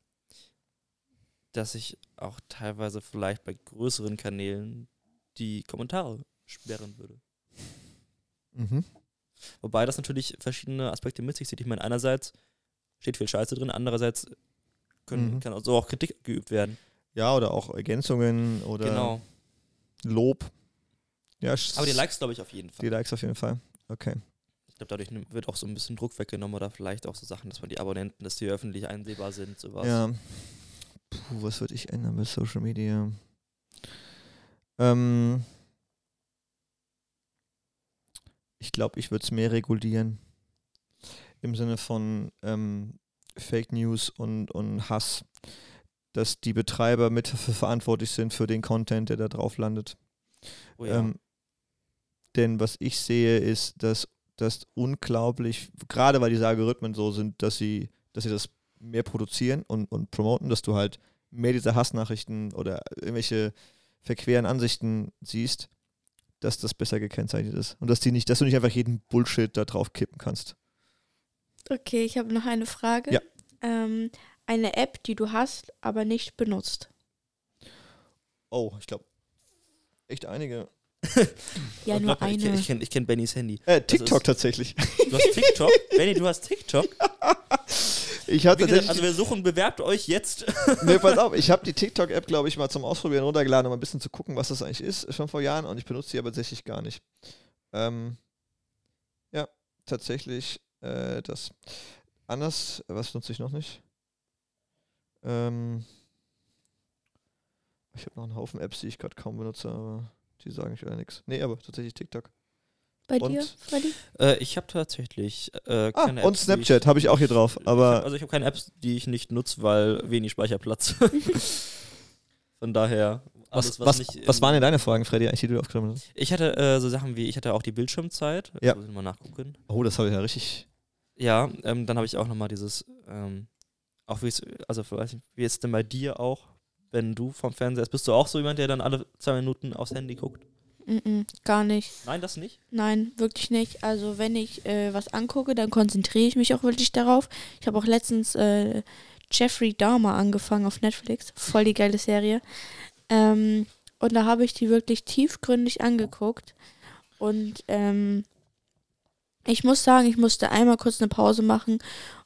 dass ich auch teilweise vielleicht bei größeren Kanälen die Kommentare sperren würde. Mhm. Wobei das natürlich verschiedene Aspekte mit sich zieht. Ich meine, einerseits steht viel Scheiße drin, andererseits können, Mhm. kann auch so auch Kritik geübt werden. Ja, oder auch Ergänzungen oder genau. Lob. Ja, Aber die Likes, glaube ich, auf jeden Die Fall. Likes auf jeden Fall. Okay. Ich glaube, dadurch wird auch so ein bisschen Druck weggenommen oder vielleicht auch so Sachen, dass man die Abonnenten, dass die öffentlich einsehbar sind, sowas. Ja. Puh, was würde ich ändern bei Social Media? Ähm, ich glaube, ich würde es mehr regulieren. Im Sinne von ähm, Fake News und, und Hass. Dass die Betreiber mit verantwortlich sind für den Content, der da drauf landet. Oh ja. Ähm, denn was ich sehe, ist, dass das unglaublich, gerade weil diese Algorithmen so sind, dass sie, dass sie das mehr produzieren und, und promoten, dass du halt mehr diese Hassnachrichten oder irgendwelche verqueren Ansichten siehst, dass das besser gekennzeichnet ist. Und dass die nicht, dass du nicht einfach jeden Bullshit da drauf kippen kannst. Okay, ich habe noch eine Frage. Ja. Ähm, eine App, die du hast, aber nicht benutzt. Oh, ich glaube, echt einige. [laughs] Ja, nur Ich, eine. ich kenne ich kenn Bennys Handy. Äh, TikTok ist- tatsächlich. Du hast TikTok? [laughs] Benny, du hast TikTok? [laughs] Ich habe gesagt, also wir suchen, bewerbt euch jetzt. [laughs] nee, pass auf, ich habe die [laughs] TikTok-App, glaube ich, mal zum Ausprobieren runtergeladen, um ein bisschen zu gucken, was das eigentlich ist, schon vor Jahren und ich benutze sie aber tatsächlich gar nicht. Ähm, ja, tatsächlich äh, das. Anders, was nutze ich noch nicht? Ähm, ich habe noch einen Haufen Apps, die ich gerade kaum benutze, aber die sagen ich leider nichts. Nee, aber tatsächlich TikTok. Bei und- dir, Freddy? Äh, ich habe tatsächlich äh, Ah, keine und Apps, die Snapchat habe ich auch hier drauf, aber ich hab, also ich habe keine Apps, die ich nicht nutze, weil wenig Speicherplatz. [laughs] Von daher, alles, was, was, nicht. was waren denn deine Fragen, Freddy, eigentlich, die du aufgenommen hast? Ich hatte äh, so Sachen wie, ich hatte auch die Bildschirmzeit. Ja. Muss ich mal nachgucken. Oh, das habe ich ja richtig. Ja, ähm, dann habe ich auch nochmal dieses, ähm, auch wie es, also weiß nicht, wie ist es denn bei dir auch, wenn du vom Fernseher bist du auch so jemand, der dann alle zwei Minuten aufs Handy guckt? Mm-mm, gar nicht. Nein, das nicht? Nein, wirklich nicht. Also wenn ich äh, was angucke, dann konzentriere ich mich auch wirklich darauf. Ich habe auch letztens äh, Jeffrey Dahmer angefangen auf Netflix. Voll die geile Serie. Ähm, und da habe ich die wirklich tiefgründig angeguckt. Und ähm, ich muss sagen, ich musste einmal kurz eine Pause machen,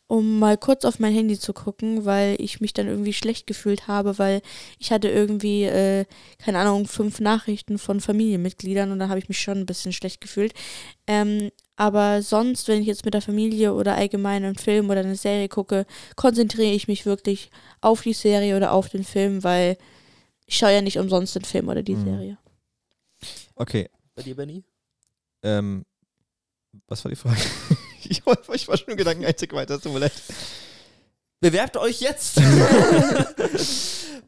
um mal kurz auf mein Handy zu gucken, weil ich mich dann irgendwie schlecht gefühlt habe, weil ich hatte irgendwie, äh, keine Ahnung, fünf Nachrichten von Familienmitgliedern und da habe ich mich schon ein bisschen schlecht gefühlt. Ähm, aber sonst, wenn ich jetzt mit der Familie oder allgemein einen Film oder eine Serie gucke, konzentriere ich mich wirklich auf die Serie oder auf den Film, weil ich schaue ja nicht umsonst den Film oder die Mhm. Serie. Okay, Bei dir, Benny? ähm, was war die Frage? [laughs] [laughs] ich, war, ich war schon im Gedanken einzig weiter, tut mir leid. Bewerbt euch jetzt!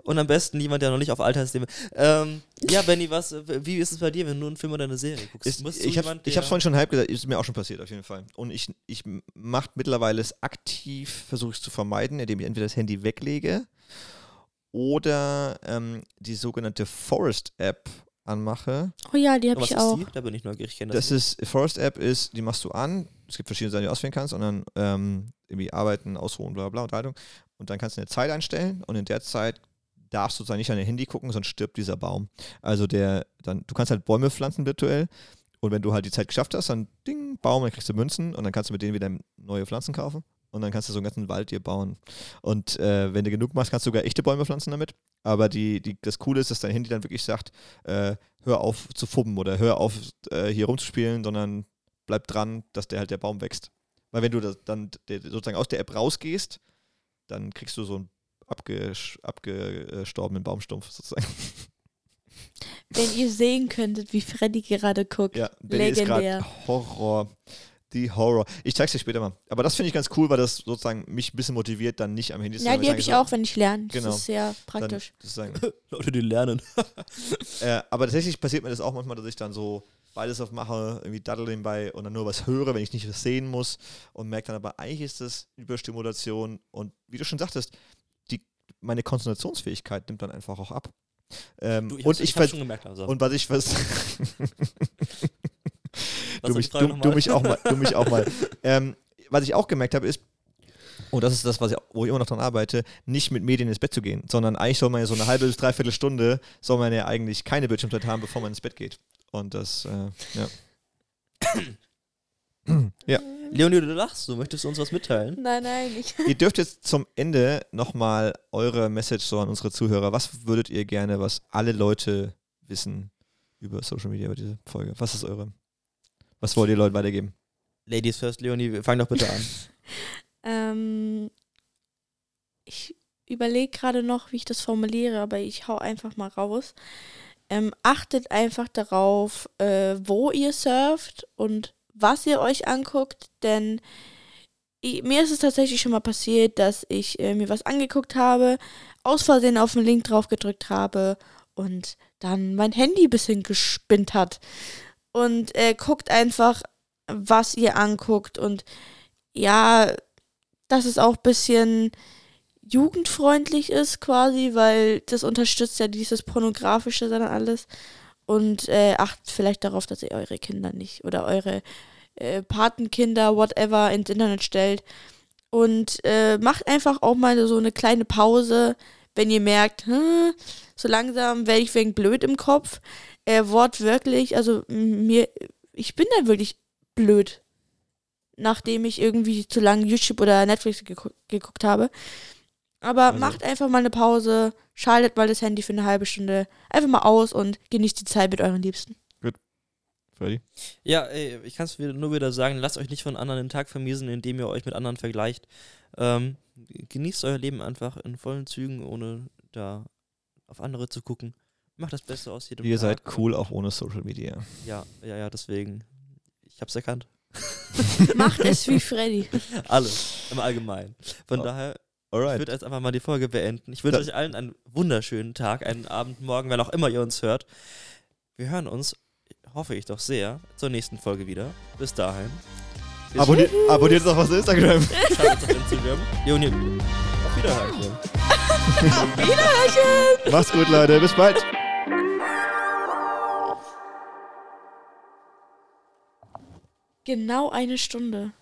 Und am besten jemand, der noch nicht auf Altersthemen. Ähm, ja, Benny, was, wie ist es bei dir, wenn du einen Film oder eine Serie guckst? Ist, du ich habe hab's vorhin schon halb gesagt, ist mir auch schon passiert auf jeden Fall. Und ich, ich mache mittlerweile es aktiv, versuche es zu vermeiden, indem ich entweder das Handy weglege oder ähm, die sogenannte Forest App anmache. Oh ja, die habe ich ist auch. die? Da bin ich neugierig. Ich kenn Das nicht. ist, Forest App ist, die machst du an, es gibt verschiedene Sachen, die du auswählen kannst und dann ähm, irgendwie arbeiten, ausruhen, bla bla Unterhaltung. Und dann kannst du eine Zeit einstellen und in der Zeit darfst du sozusagen nicht an dein Handy gucken, sonst stirbt dieser Baum. Also der, dann, du kannst halt Bäume pflanzen virtuell und wenn du halt die Zeit geschafft hast, dann ding, Baum, dann kriegst du Münzen und dann kannst du mit denen wieder neue Pflanzen kaufen und dann kannst du so einen ganzen Wald dir bauen. Und äh, wenn du genug machst, kannst du sogar echte Bäume pflanzen damit. Aber die, die, das Coole ist, dass dein Handy dann wirklich sagt, äh, hör auf zu fubben oder hör auf äh, hier rumzuspielen, sondern bleib dran, dass der halt der Baum wächst. Weil wenn du das dann sozusagen aus der App rausgehst, dann kriegst du so einen abgesch- abgestorbenen Baumstumpf sozusagen. [laughs] Wenn ihr sehen könntet, wie Freddy gerade guckt. Ja, Benny ist Legendär. gerade Horror. Die Horror. Ich zeig's dir später mal. Aber das finde ich ganz cool, weil das sozusagen mich ein bisschen motiviert, dann nicht am Handy zu Ja, sein, weil die habe ich auch, wenn ich lerne. Genau. Das ist sehr Dann praktisch. sozusagen [laughs] Leute, die lernen. [laughs] Äh, aber tatsächlich passiert mir das auch manchmal, dass ich dann so beides aufmache, irgendwie daddel nebenbei und dann nur was höre, wenn ich nicht was sehen muss und merke dann aber, eigentlich ist das Überstimulation und wie du schon sagtest, die, meine Konzentrationsfähigkeit nimmt dann einfach auch ab. Ähm, Du, ich und ich, schon gemerkt langsam. und was ich [laughs] [laughs] Was du, mich, du, du mich auch mal, du mich auch mal. [laughs] Ähm, was ich auch gemerkt habe, ist, und das ist das, was ich, wo ich immer noch dran arbeite, nicht mit Medien ins Bett zu gehen, sondern eigentlich soll man ja so eine halbe bis dreiviertel Stunde, soll man ja eigentlich keine Bildschirmzeit haben, bevor man ins Bett geht. Und das, äh, ja. [coughs] ja. Leonie, du lachst, du möchtest uns was mitteilen? Nein, nein, ich. Ihr dürft jetzt zum Ende nochmal eure Message so an unsere Zuhörer. Was würdet ihr gerne, was alle Leute wissen über Social Media, über diese Folge? Was ist eure? Was wollt ihr Leuten weitergeben? Ladies first, Leonie, fang doch bitte an. [laughs] Ähm, ich überlege gerade noch, wie ich das formuliere, aber ich hau einfach mal raus. Ähm, achtet einfach darauf, äh, wo ihr surft und was ihr euch anguckt, denn i- mir ist es tatsächlich schon mal passiert, dass ich äh, mir was angeguckt habe, aus Versehen auf den Link drauf gedrückt habe und dann mein Handy ein bisschen gespinnt hat. Und äh, guckt einfach, was ihr anguckt und ja, dass es auch ein bisschen jugendfreundlich ist quasi, weil das unterstützt ja dieses pornografische dann alles und äh, achtet vielleicht darauf, dass ihr eure Kinder nicht oder eure äh, Patenkinder, whatever, ins Internet stellt und äh, macht einfach auch mal so eine kleine Pause, wenn ihr merkt, hm, so langsam werde ich wegen blöd im Kopf. Äh, wortwörtlich, also mir, ich bin dann wirklich blöd nachdem ich irgendwie zu lange YouTube oder Netflix gegu geguckt habe. Aber Also- macht einfach mal eine Pause, schaltet mal das Handy für eine halbe Stunde einfach mal aus und genießt die Zeit mit euren Liebsten. Freddy? Ja, ey, ich kann es nur wieder sagen, lasst euch nicht von anderen den Tag vermiesen, indem ihr euch mit anderen vergleicht. Ähm, genießt euer Leben einfach in vollen Zügen, ohne da auf andere zu gucken. Macht das Beste aus jedem Ihr Tag. seid cool auch ohne Social Media. Ja, ja, ja, deswegen. Ich hab's erkannt. Macht es wie Freddy. [laughs] Alles, im Allgemeinen. Von Oh, daher, ich Alright. würde jetzt einfach mal die Folge beenden. Ich wünsche euch allen einen wunderschönen Tag, einen Abend, morgen, wann auch immer ihr uns hört. Wir hören uns, hoffe ich doch sehr, zur nächsten Folge wieder. Bis dahin. Bis Abonniert, abonniert uns auf was Instagram. Schaut uns auf Instagram. Joni, auf [laughs] Wiederhören. Macht's gut, Leute. Bis bald. Genau eine Stunde.